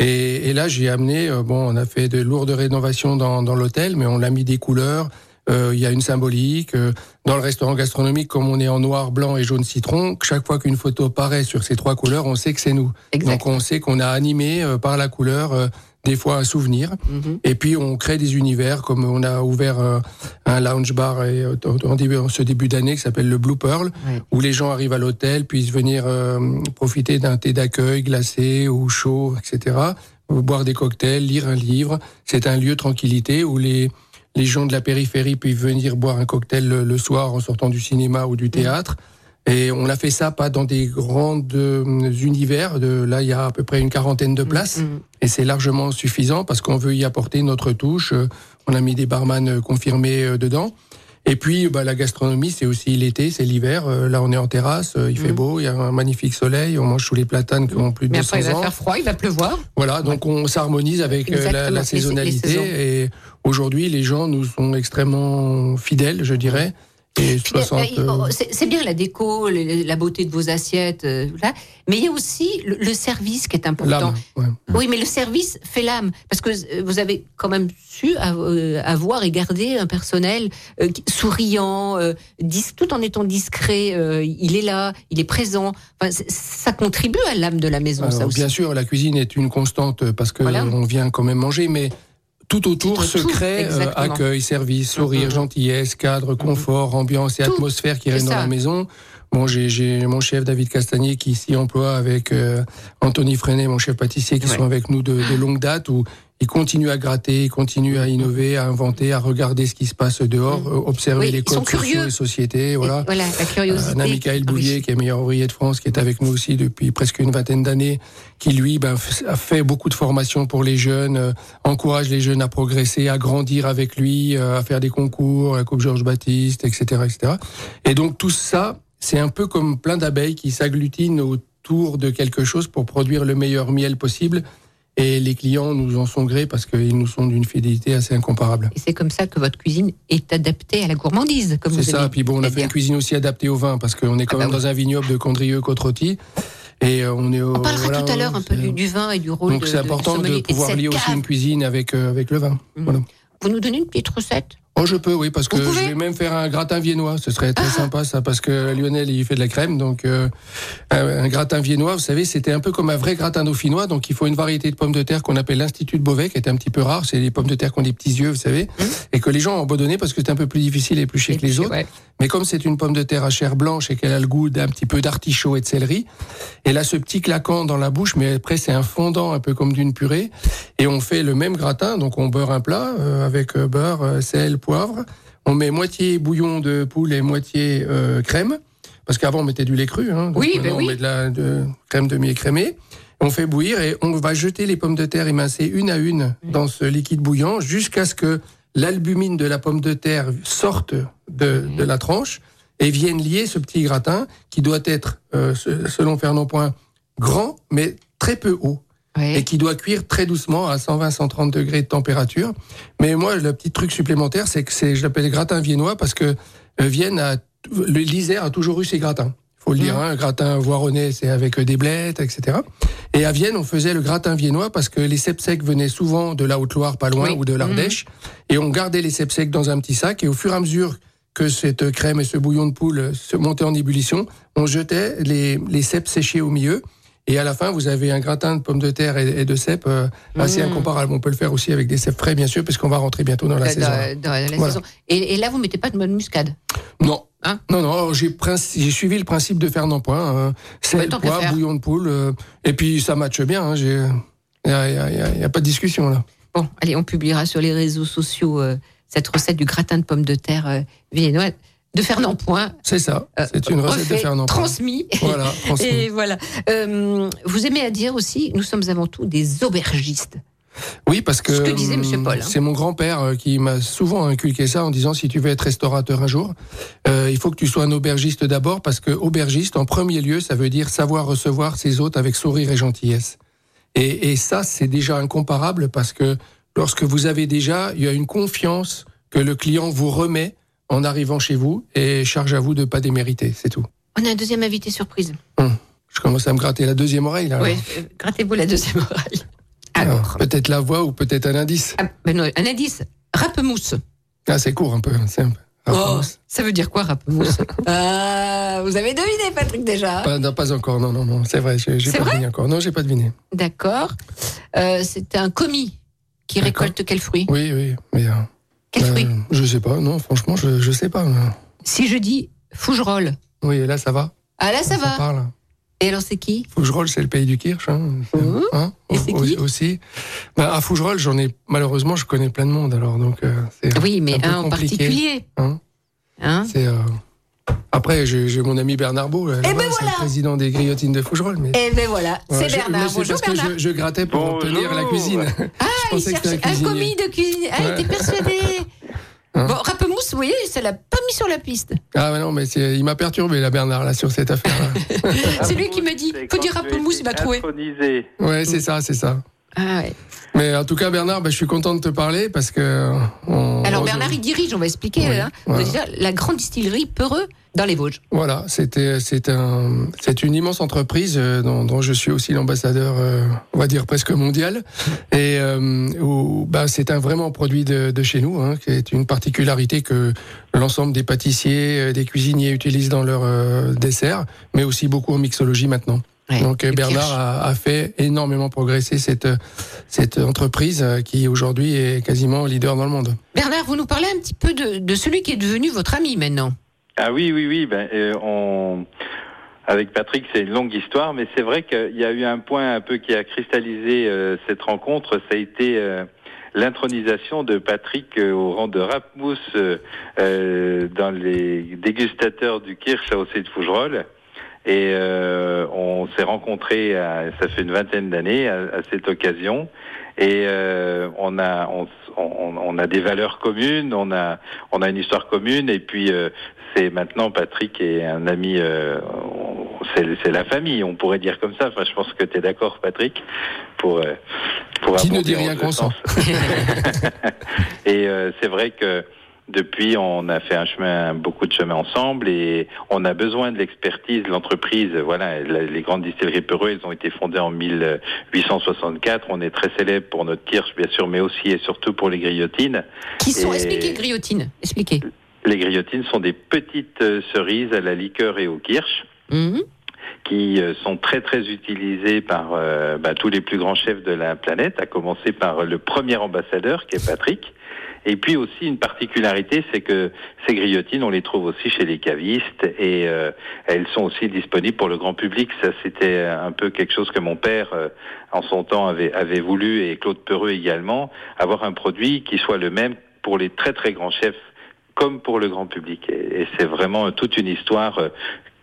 Et, et là, j'ai amené. euh, bon, on a fait de lourdes rénovations dans, dans l'hôtel, mais on l'a mis des couleurs. Euh, Il y a une symbolique. euh, dans le restaurant gastronomique, comme on est en noir, blanc et jaune citron, chaque fois qu'une photo paraît sur ces trois couleurs, on sait que c'est nous. Exact. Donc on sait qu'on a animé euh, par la couleur euh, des fois un souvenir. Mhm. Et puis on crée des univers, comme on a ouvert euh, un lounge bar et, euh, en, ce début d'année qui s'appelle le Blue Pearl, où les gens arrivent à l'hôtel, puissent venir euh, profiter d'un thé d'accueil glacé ou chaud, etc. Boire des cocktails, lire un livre. C'est un lieu de tranquillité où les les gens de la périphérie peuvent venir boire un cocktail le, le soir en sortant du cinéma ou du théâtre. Et on a fait ça pas dans des grands euh, univers. De, là, il y a à peu près une quarantaine de places. Mhm. Et c'est largement suffisant parce qu'on veut y apporter notre touche. Euh, On a mis des barman euh, confirmés dedans. Et puis, bah, la gastronomie, c'est aussi l'été, c'est l'hiver. Euh, Là, on est en terrasse, euh, il fait Mhm. beau, il y a un magnifique soleil, on mange sous les platanes qui ont plus de Mais 200 après, il va faire froid, il va pleuvoir. Voilà, donc on s'harmonise avec euh, la, saisonnalité. et aujourd'hui, les gens nous sont extrêmement fidèles, je dirais. Puis, euh, 60, C'est bien la déco, la beauté de vos assiettes, euh, là. mais il y a aussi le, le service qui est important. ouais. Oui, mais le service fait l'âme, parce que euh, vous avez quand même su av- avoir et garder un personnel souriant, tout en étant discret. il est là, il est présent. Enfin, ça contribue à l'âme de la maison, ça aussi. bien sûr, la cuisine est une constante parce que Voilà. on vient quand même manger, mais tout autour se crée euh, accueil, service, sourire, Mhm. gentillesse, cadre, confort, ambiance et Tout, atmosphère qui règne dans la maison. Bon, j'ai- j'ai mon chef David Castagnier qui s'y emploie avec euh, Anthony Freinet, mon chef pâtissier, qui Ouais. sont avec nous de, de longue date, où il continue à gratter, il continue à innover, à inventer, à regarder ce qui se passe dehors, Mhm. euh, observer Oui, les ils codes sociaux et sociétés. Et Voilà. voilà, la curiosité. On a Michael Ah oui. Bouvier, qui est meilleur ouvrier de France, qui est avec nous aussi depuis presque une vingtaine d'années, qui lui ben, a fait beaucoup de formations pour les jeunes, euh, encourage les jeunes à progresser, à grandir avec lui, euh, à faire des concours, la Coupe Georges Baptiste, etc., etc. Et donc tout ça, c'est un peu comme plein d'abeilles qui s'agglutinent autour de quelque chose pour produire le meilleur miel possible. Et les clients nous en sont grés parce qu'ils nous sont d'une fidélité assez incomparable. Et c'est comme ça que votre cuisine est adaptée à la gourmandise, comme C'est vous ça. avez Puis bon, on a fait une cuisine aussi adaptée au vin parce qu'on est quand Ah bah même oui. dans un vignoble de Condrieu-Côte-Rôti. Et euh, on est au. On parlera voilà, tout à l'heure un peu c'est- du, du vin et du rôle Donc de c'est important de pouvoir lier aussi une cuisine avec, euh, avec le vin. Mhm. Voilà. Vous nous donnez une petite recette Oh, je peux, oui, parce que je vais même faire un gratin viennois. Ce serait très sympa, ça, parce que Lionel, il fait de la crème. Donc, euh, un, gratin viennois, vous savez, c'était un peu comme un vrai gratin dauphinois. Donc, il faut une variété de pommes de terre qu'on appelle l'Institut de Beauvais, qui est un petit peu rare. C'est les pommes de terre qui ont des petits yeux, vous savez, et que les gens ont abandonné parce que c'est un peu plus difficile et plus cher que les autres. Ouais. Mais comme c'est une pomme de terre à chair blanche et qu'elle a le goût d'un petit peu d'artichaut et de céleri, elle a ce petit claquant dans la bouche, mais après c'est un fondant un peu comme d'une purée. Et on fait le même gratin, donc on beurre un plat euh, avec euh, beurre, euh, sel, poivre. On met moitié bouillon de poule et moitié euh, crème, parce qu'avant on mettait du lait cru. Hein, Oui, ben on oui. met de la de crème demi-écrémée. On fait bouillir et on va jeter les pommes de terre émincées une à une dans ce liquide bouillant jusqu'à ce que l'albumine de la pomme de terre sorte de, de la tranche et vienne lier ce petit gratin qui doit être, euh, se- selon Fernand Point, grand mais très peu haut Et qui doit cuire très doucement à 120-130 degrés de température. Mais moi, le petit truc supplémentaire, c'est que c'est, je l'appelle gratin viennois parce que euh, Vienne a, l'Isère a toujours eu ses gratins. faut le dire. Hein, le gratin voironnais, c'est avec des blettes, etc. Et à Vienne, on faisait le gratin viennois parce que les cèpes secs venaient souvent de la Haute-Loire, pas loin, Oui. ou de l'Ardèche. Et on gardait les cèpes secs dans un petit sac. Et au fur et à mesure que cette crème et ce bouillon de poule se montaient en ébullition, on jetait les, les cèpes séchés au milieu. Et à la fin, vous avez un gratin de pommes de terre et, de cèpes euh, assez Mmh. incomparable. On peut le faire aussi avec des cèpes frais, bien sûr, parce qu'on va rentrer bientôt dans la Dans- saison. dans- dans la Voilà. saison. Et, et là, vous mettez pas de bonne muscade. Non. Hein non, non, j'ai princi- j'ai suivi le principe de faire point. Hein. Sel, faire. bouillon de poule. euh, et puis ça matche bien. Hein, Il n'y a, y a- y a- y a pas de discussion là. Bon, allez, on publiera sur les réseaux sociaux euh, cette recette du gratin de pommes de terre euh, de Fernand Point. C'est ça. Euh, C'est une recette de Fernand. Point. Transmis. Voilà, (laughs) transmis. Et voilà. Euh, vous aimez à dire aussi, nous sommes avant tout des aubergistes. Oui, parce que Ce que disait Monsieur hum, Paul, hein. c'est mon grand-père euh, qui m'a souvent inculqué ça en disant si tu veux être restaurateur un jour, euh, il faut que tu sois un aubergiste d'abord parce que aubergiste en premier lieu, ça veut dire savoir recevoir ses hôtes avec sourire et gentillesse. Et, et ça, c'est déjà incomparable parce que lorsque vous avez déjà, il y a une confiance que le client vous remet en arrivant chez vous et charge à vous de pas démériter, c'est tout. On a un deuxième invité surprise. Je commence à me gratter la deuxième oreille là. Oui, euh, grattez-vous la deuxième oreille. Alors, Alors, peut-être la voix ou peut-être un indice. ah, ben non, un indice. Rap-mousse. Ah, c'est court un peu. C'est un peu. Oh, ça veut dire quoi, rap-mousse (laughs) Ah, Vous avez deviné, Patrick, déjà. Pas, non, pas encore, non, non, non, c'est vrai, j'ai j'ai C'est pas vrai deviné encore. Non, j'ai pas deviné. D'accord. Euh, c'est un commis qui D'accord. récolte quel fruit? Oui, oui, mais. euh, Quel euh, fruit Je sais pas, non, franchement, je, je sais pas. Si je dis fougerolles. Oui, et là, ça va. Ah là, ça va. parle. Et alors, c'est qui Fougerolles, c'est le pays du Kirsch. Hein, Mhm. Hein, Et c'est qui Aussi. Bah, à Fougerolles, j'en ai, malheureusement, je connais plein de monde, alors, donc. euh, Oui, mais un en particulier. Hein Hein C'est. euh, Après, j'ai mon ami Bernard Beau, là, ben voilà. le président des Griotines de Fougerolles. Mais... Eh ben voilà, Ouais, c'est je- Bernard. c'est Bonjour parce que Bernard. je, je grattais pour Bonjour. obtenir la cuisine. Ah, je il cherchait un commis de cuisine. Ah, il était persuadé. (laughs) Hein Bon, Rapemousse, vous voyez, ça l'a pas mis sur la piste. Ah, mais non, mais il m'a perturbé, là, Bernard, là, sur cette affaire-là. (laughs) C'est lui qui m'a dit, faut dire Rapemousse, il m'a trouvé. Ouais, c'est ça, c'est ça. Ah ouais. Mais en tout cas, Bernard, bah, je suis content de te parler parce que. euh, on- Alors Bernard, il dirige, on va expliquer. Oui, hein. voilà. Déjà, la grande distillerie Peureux dans les Vosges. Voilà, c'était, c'est un, c'est une immense entreprise euh, dont, dont je suis aussi l'ambassadeur, euh, on va dire presque mondial, et euh, où, bah, c'est un vraiment produit de, de chez nous, hein, qui est une particularité que l'ensemble des pâtissiers, euh, des cuisiniers utilisent dans leurs euh, desserts, mais aussi beaucoup en mixologie maintenant. Ouais, Donc Bernard a, a fait énormément progresser cette cette entreprise euh, qui aujourd'hui est quasiment leader dans le monde. Bernard, vous nous parlez un petit peu de, de celui qui est devenu votre ami maintenant. Ah oui, oui, oui. Ben, euh, on... Avec Patrick, c'est une longue histoire, mais c'est vrai qu'il y a eu un point un peu qui a cristallisé euh, cette rencontre. Ça a été euh, l'intronisation de Patrick euh, au rang de Rapmousse dans les dégustateurs du Kirsch à Haussé de Fougerolles. Et euh, on s'est rencontrés, à- ça fait une vingtaine d'années, à, à cette occasion. Et euh, on a on, on, on a des valeurs communes, on a on a une histoire commune. Et puis euh, c'est maintenant Patrick est un ami. euh, c'est la famille, on pourrait dire comme ça. Enfin, je pense que tu es d'accord, Patrick, pour euh, pour Qui ne dit en rien consent. (laughs) (laughs) et euh, c'est vrai que depuis, on a fait un chemin, beaucoup de chemin ensemble, et on a besoin de l'expertise de l'entreprise. Voilà, les grandes distilleries Peureux, elles ont été fondées en 1864. On est très célèbre pour notre kirsch, bien sûr, mais aussi et surtout pour les griotines. Qui sont, Et- expliquez, Griotine, expliquez. Les griotines sont des petites euh, cerises à la liqueur et au kirsch Mhm. qui euh, sont très très utilisées par euh, bah, tous les plus grands chefs de la planète, à commencer par le premier ambassadeur qui est Patrick. Et puis aussi une particularité, c'est que ces griotines, on les trouve aussi chez les cavistes et euh, elles sont aussi disponibles pour le grand public. Ça, c'était un peu quelque chose que mon père, euh, en son temps, avait, avait voulu et Claude Peureux également, avoir un produit qui soit le même pour les très très grands chefs comme pour le grand public. Et, et c'est vraiment toute une histoire euh,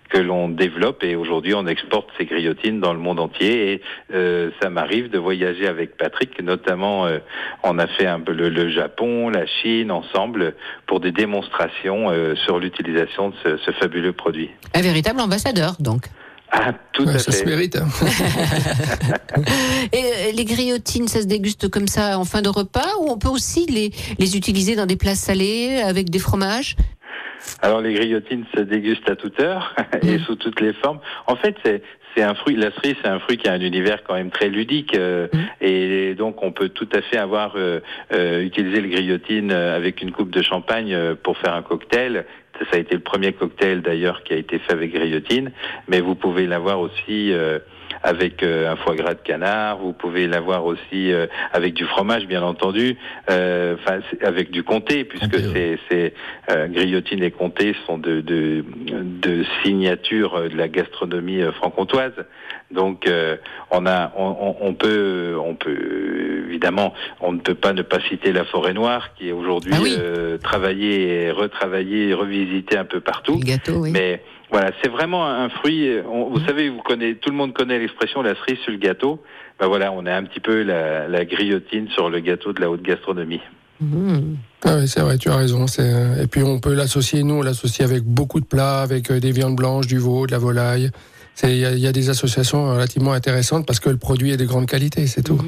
que l'on développe et aujourd'hui on exporte ces griotines dans le monde entier et euh, ça m'arrive de voyager avec Patrick notamment euh, on a fait un peu le, le Japon, la Chine ensemble pour des démonstrations euh, sur l'utilisation de ce, ce fabuleux produit. Un véritable ambassadeur, donc. Ah tout Ouais, à ça se mérite. hein. (laughs) Et euh, les griotines, ça se déguste comme ça en fin de repas ou on peut aussi les, les utiliser dans des plats salés avec des fromages? Alors les grillotines se dégustent à toute heure (laughs) et Mm. sous toutes les formes. En fait, c'est c'est un fruit. La cerise, c'est un fruit qui a un univers quand même très ludique euh, Mm. et donc on peut tout à fait avoir euh, euh, utilisé le grillotine avec une coupe de champagne pour faire un cocktail. Ça a été le premier cocktail d'ailleurs qui a été fait avec grillotine, mais vous pouvez l'avoir aussi euh, avec euh, un foie gras de canard. Vous pouvez l'avoir aussi euh, avec du fromage, bien entendu, euh, enfin avec du comté, puisque ouais. c'est euh, grillotine et comté sont de de, de signatures de la gastronomie franc-comtoise. Donc euh, on a on, on- peut on peut évidemment on ne peut pas ne pas citer la forêt noire qui est aujourd'hui Ah oui. euh, travaillée et retravaillée et revisitée un peu partout. Gâteau, oui. Mais voilà, c'est vraiment un fruit. on- vous savez, vous connaissez, tout le monde connaît l'expression la cerise sur le gâteau. Ben voilà, on a un petit peu la, la grillotine sur le gâteau de la haute gastronomie. Mhm. Ah oui, c'est vrai, tu as raison. c'est- euh, Et puis on peut l'associer, nous, on l'associe avec beaucoup de plats, avec euh, des viandes blanches, du veau, de la volaille. C'est- Il y, a- il y a des associations relativement intéressantes parce que le produit est de grande qualité, c'est tout.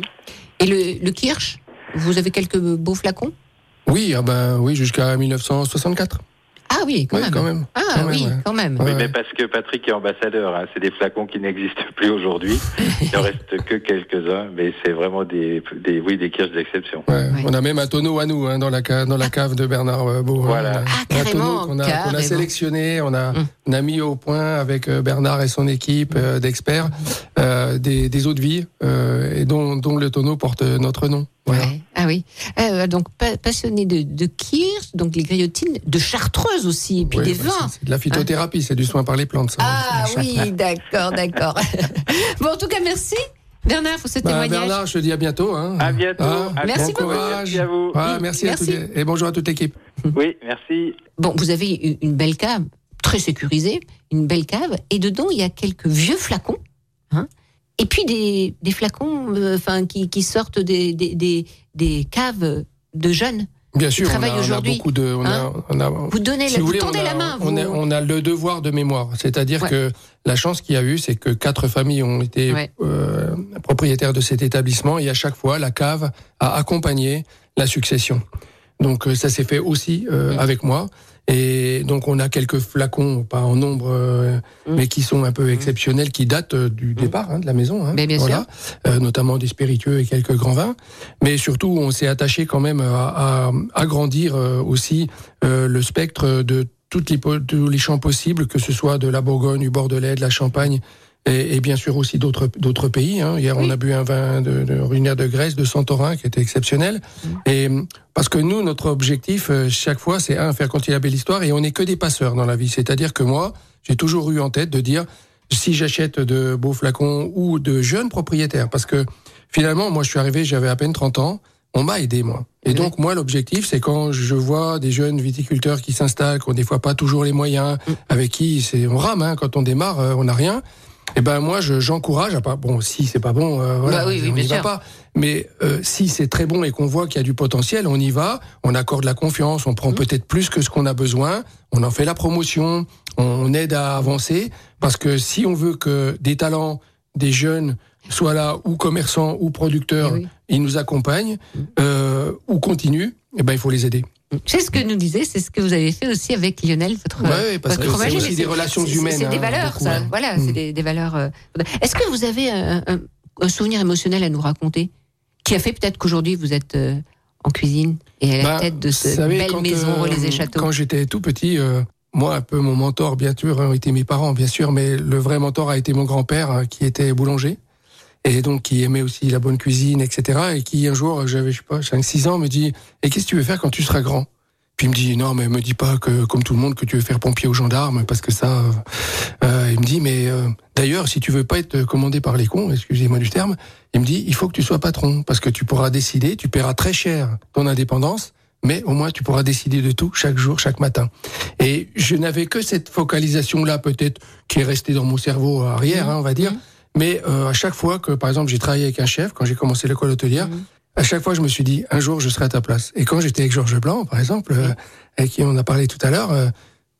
Et le, le kirsch, vous avez quelques beaux flacons? Oui, ah ben oui, jusqu'à 1964. Ah oui, quand Oui, même. quand même. Ah Quand même, oui, ouais. quand même. Ouais, Oui, ouais. mais parce que Patrick est ambassadeur, hein, c'est des flacons qui n'existent plus aujourd'hui. Il ne reste que quelques-uns, mais c'est vraiment des, des, oui, des kirches d'exception. Ouais, Ouais. On a même un tonneau à nous hein, dans, la cave, dans la cave de Bernard euh, Beau. hein. Voilà. On a- Ah, un tonneau qu'on a, sélectionné, on a, Hum. on a mis au point avec euh, Bernard et son équipe euh, d'experts euh, des, des eaux de vie euh, et dont, dont le tonneau porte notre nom. Voilà. Ouais. Ah oui. Euh, donc pa- passionné de, de kirsch, donc les grillotines, de chartreuse aussi, et puis Oui, des bah, vins. c'est- de la phytothérapie, c'est du soin par les plantes. Ça, Ah C'est- oui, d'accord, d'accord. (laughs) bon, en tout cas, merci Bernard pour ce Bah, témoignage. Bernard, je te dis à bientôt. Hein. À bientôt. Ah, À Merci bon beaucoup. courage. Merci à vous. Ah, merci, Merci. à tous les- et bonjour à toute l'équipe. (laughs) Oui, merci. Bon, vous avez une- une belle cave, très sécurisée, une belle cave, et dedans il y a quelques vieux flacons, hein, et puis des, des flacons, euh, enfin qui, qui sortent des, des, des, caves de jeunes. Bien sûr, on a, on a beaucoup de. On hein. a, on a, Vous donnez, Si la, vous vous voulez, tendez on la main. on, vous. a, on a le devoir de mémoire. C'est-à-dire Ouais. que la chance qu'il y a eu, c'est que quatre familles ont été Ouais. euh, propriétaires de cet établissement et à chaque fois, la cave a accompagné la succession. Donc euh, ça s'est fait aussi euh, avec moi. Et donc on a quelques flacons, pas en nombre, euh, Mm. mais qui sont un peu exceptionnels, qui datent euh, du départ hein, de la maison. Hein, Mais bien voilà. Euh, notamment des spiritueux et quelques grands vins. Mais surtout, on s'est attaché quand même à, agrandir euh, aussi euh, le spectre de toutes les, tous les champs possibles, que ce soit de la Bourgogne, du Bordelais, de la Champagne, et, et bien sûr aussi d'autres d'autres pays. Hein. Hier, on a bu un vin de, de originaire de Grèce, de Santorin, qui était exceptionnel. Et parce que nous, notre objectif, euh, chaque fois, c'est un faire continuer la belle histoire, et on n'est que des passeurs dans la vie. C'est-à-dire que moi, j'ai toujours eu en tête de dire si j'achète de beaux flacons ou de jeunes propriétaires, parce que finalement, moi, je suis arrivé, j'avais à peine 30 ans. On m'a aidé, moi. Et donc, moi, l'objectif, c'est quand je vois des jeunes viticulteurs qui s'installent, qui ont des fois pas toujours les moyens, avec qui c'est on rame, hein, quand on démarre, euh, on n'a rien. Et ben moi, je- j'encourage. à pas bon, si c'est pas bon, euh, voilà, Bah oui, oui, on n'y va pas. Mais euh, si c'est très bon et qu'on voit qu'il y a du potentiel, on y va. On accorde la confiance. On Mmh. prend peut-être plus que ce qu'on a besoin. On en fait la promotion. On aide à avancer. Parce que si on veut que des talents, des jeunes soient là, ou commerçants, ou producteurs, Eh oui. ils nous accompagnent, euh, ou continuent, eh ben il faut les aider. C'est ce que nous disait, c'est ce que vous avez fait aussi avec Lionel, votre, Ouais, parce votre que c'est des relations humaines, C'est des hein, valeurs, beaucoup, ça. ouais. Voilà, Mm. c'est des, des valeurs. euh, Est-ce que vous avez un, un- un souvenir émotionnel à nous raconter qui a fait peut-être qu'aujourd'hui vous êtes euh, en cuisine et à la Bah, tête de cette belle maison euh, relais et châteaux Quand j'étais tout petit, euh, moi, un peu mon mentor, bien sûr, ont été mes parents, bien sûr, mais le vrai mentor a été mon grand-père, qui était boulanger, et donc qui aimait aussi la bonne cuisine, etc., et qui, un jour, j'avais, je sais pas, 5-6 ans, me dit « Et qu'est-ce que tu veux faire quand tu seras grand ?» Puis il me dit « Non, mais me dis pas que, comme tout le monde, que tu veux faire pompier aux gendarmes, parce que ça... euh, euh, il me dit « Mais euh, d'ailleurs, si tu veux pas être commandé par les cons, excusez-moi du terme, il me dit « Il faut que tu sois patron, parce que tu pourras décider, tu paieras très cher ton indépendance, mais au moins tu pourras décider de tout chaque jour, chaque matin. Et je n'avais que cette focalisation-là, peut-être, qui est restée dans mon cerveau arrière, hein, on va dire. Mais euh, à chaque fois que, par exemple, j'ai travaillé avec un chef, quand j'ai commencé l'école hôtelière, à chaque fois, je me suis dit, un jour, je serai à ta place. Et quand j'étais avec Georges Blanc, par exemple, euh, avec qui on a parlé tout à l'heure, euh,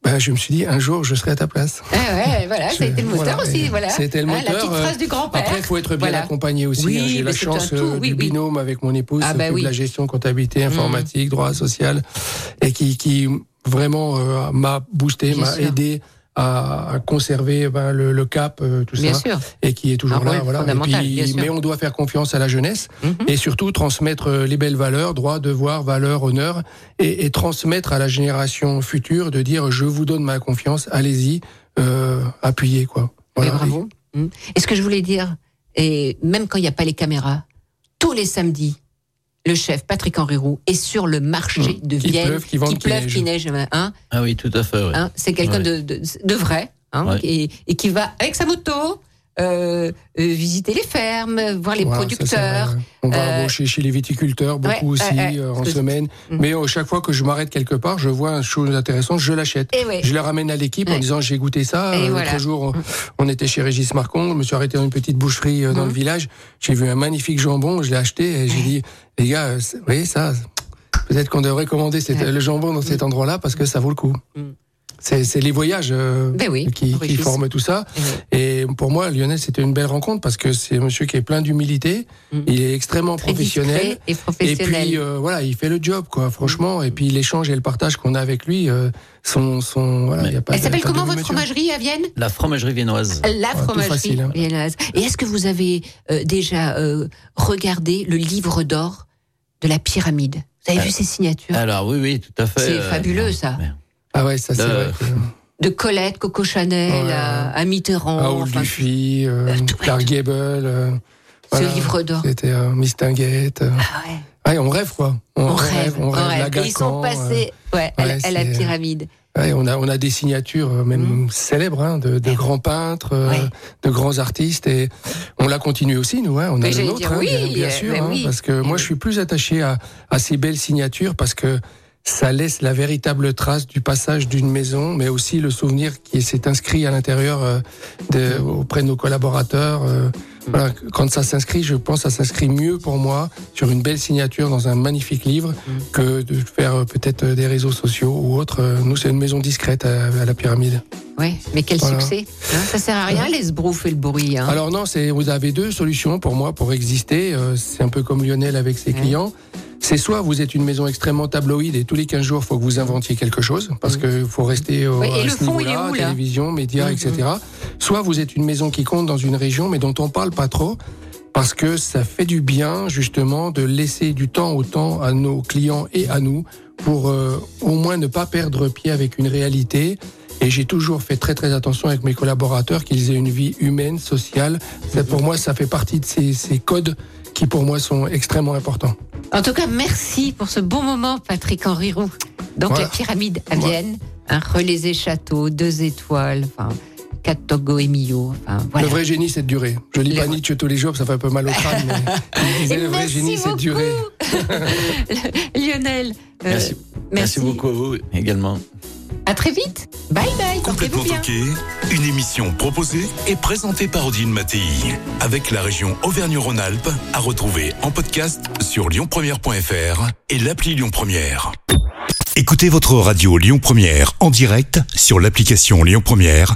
ben, je me suis dit, un jour, je serai à ta place. Ah ouais, voilà, ça a été le moteur Voilà, aussi. Voilà. C'était le Ah, moteur. la petite euh, phrase du grand-père. Après, il faut être bien Voilà. accompagné aussi. Oui, hein. J'ai la chance tout, euh, oui, du oui. binôme avec mon épouse Ah bah de la gestion, comptabilité, informatique, droit social, et qui, qui vraiment euh, m'a boosté, m'a aidé à, conserver ben, le, le cap, euh, tout Bien ça, sûr. et qui est toujours Ah là. voilà. Et puis, mais on doit faire confiance à la jeunesse Mhm. et surtout transmettre euh, les belles valeurs, droit, devoir, valeur, honneur, et, et transmettre à la génération future de dire je vous donne ma confiance, allez-y, euh, appuyez quoi. Voilà. bravo. Mm. Et ce que je voulais dire, et même quand il n'y a pas les caméras, tous les samedis, le chef Patrick Henri Roux est sur le marché Mm. de Vienne. pleuve, qu'il qu'il pleuve, neige. qu'il neige, hein, Ah oui, tout à fait. hein. c'est quelqu'un Ouais. de, de, de vrai, hein, Ouais. et, et qui va avec sa moto euh, euh, visiter les fermes, voir les Voilà, producteurs. On va Euh, chez les viticulteurs beaucoup ouais, aussi ouais, ouais. en que- semaine. Mais euh, chaque fois que je m'arrête quelque part, je vois une chose intéressante, je l'achète. Ouais. Je la ramène à l'équipe en disant j'ai goûté ça. Voilà. L'autre jour, on- on était chez Régis Marcon, je me suis arrêté dans une petite boucherie dans le village. J'ai vu un magnifique jambon, je l'ai acheté et j'ai dit les gars, vous voyez ça, peut-être qu'on devrait commander le jambon dans cet endroit-là parce que ça vaut le coup. C'est c'est les voyages euh, Ben oui, qui, qui forment tout ça. Et. Et pour moi, Lionel, c'était une belle rencontre parce que c'est un monsieur qui est plein d'humilité. Mhm. Il est extrêmement Très professionnel. et Et professionnel. puis euh, voilà, il fait le job quoi, franchement. Et puis l'échange et le partage qu'on a avec lui euh, sont sont voilà, il y a pas. Elle de- s'appelle comment votre fromagerie à Vienne? La fromagerie viennoise. La fromagerie facile, hein. viennoise. Et est-ce que vous avez euh, déjà euh, regardé le livre d'or de la pyramide? Vous avez Euh, vu ces signatures? Alors oui, oui, tout à fait. C'est euh, fabuleux, ça. Ah ouais, ça c'est Le- vrai. De Colette, Coco Chanel, Ouais. à, à Mitterrand. Raoul enfin, Dufy, euh, euh, Clark Gable. euh, ce voilà. livre d'or. C'était euh, Miss Tinguette. euh. Ah ouais. Ouais, on rêve quoi. On, rêve, on rêve. La Et ils sont passés ouais, à, la- ouais, à la pyramide. euh, ouais, on a on a des signatures euh, même célèbres hein, de, de grands peintres, euh, de grands artistes et on l'a continué aussi nous. Hein, on a Mais le j'allais nôtre, dire hein, oui, bien, bien euh, sûr. hein, oui. Parce que moi je suis plus attaché à, à ces belles signatures parce que ça laisse la véritable trace du passage d'une maison, mais aussi le souvenir qui s'est inscrit à l'intérieur euh, de- auprès de nos collaborateurs. euh, voilà, quand ça s'inscrit, je pense que ça s'inscrit mieux pour moi sur une belle signature dans un magnifique livre que de faire euh, peut-être des réseaux sociaux ou autres. Nous, c'est une maison discrète à, à la pyramide. Ouais, mais quel Voilà. succès. hein. ça sert à rien, les sbroufs et le bruit. Hein. Alors non, c'est vous avez deux solutions pour moi pour exister. C'est un peu comme Lionel avec ses Ouais. clients. C'est soit vous êtes une maison extrêmement tabloïde et tous les 15 jours, il faut que vous inventiez quelque chose parce que faut rester au et à ce niveau-là, télévision, médias, Mhm. etc. Soit vous êtes une maison qui compte dans une région mais dont on parle pas trop parce que ça fait du bien justement de laisser du temps au temps à nos clients et à nous pour euh, au moins ne pas perdre pied avec une réalité. Et j'ai toujours fait très très attention avec mes collaborateurs qu'ils aient une vie humaine, sociale. Ça, pour moi, ça fait partie de ces, ces codes qui pour moi sont extrêmement importants. En tout cas, merci pour ce bon moment, Patrick Henri Roux. Donc Voilà. la pyramide à Voilà. Vienne, un relais château, deux étoiles, enfin, Togo et Millau. Enfin, voilà. Le vrai génie, c'est de durer. Je lis Les pas Nietzsche tous les jours, ça fait un peu mal au crâne. mais (laughs) le vrai merci génie, c'est de beaucoup. durer. (laughs) Lionel, euh, Merci. Merci beaucoup à vous également. À très vite. Bye bye. Complètement toqué, une émission proposée et présentée par Odile Mattei, avec la région Auvergne-Rhône-Alpes, à retrouver en podcast sur lyonpremière.fr et l'appli Lyon Première. Écoutez votre radio Lyon Première en direct sur l'application Lyon Première,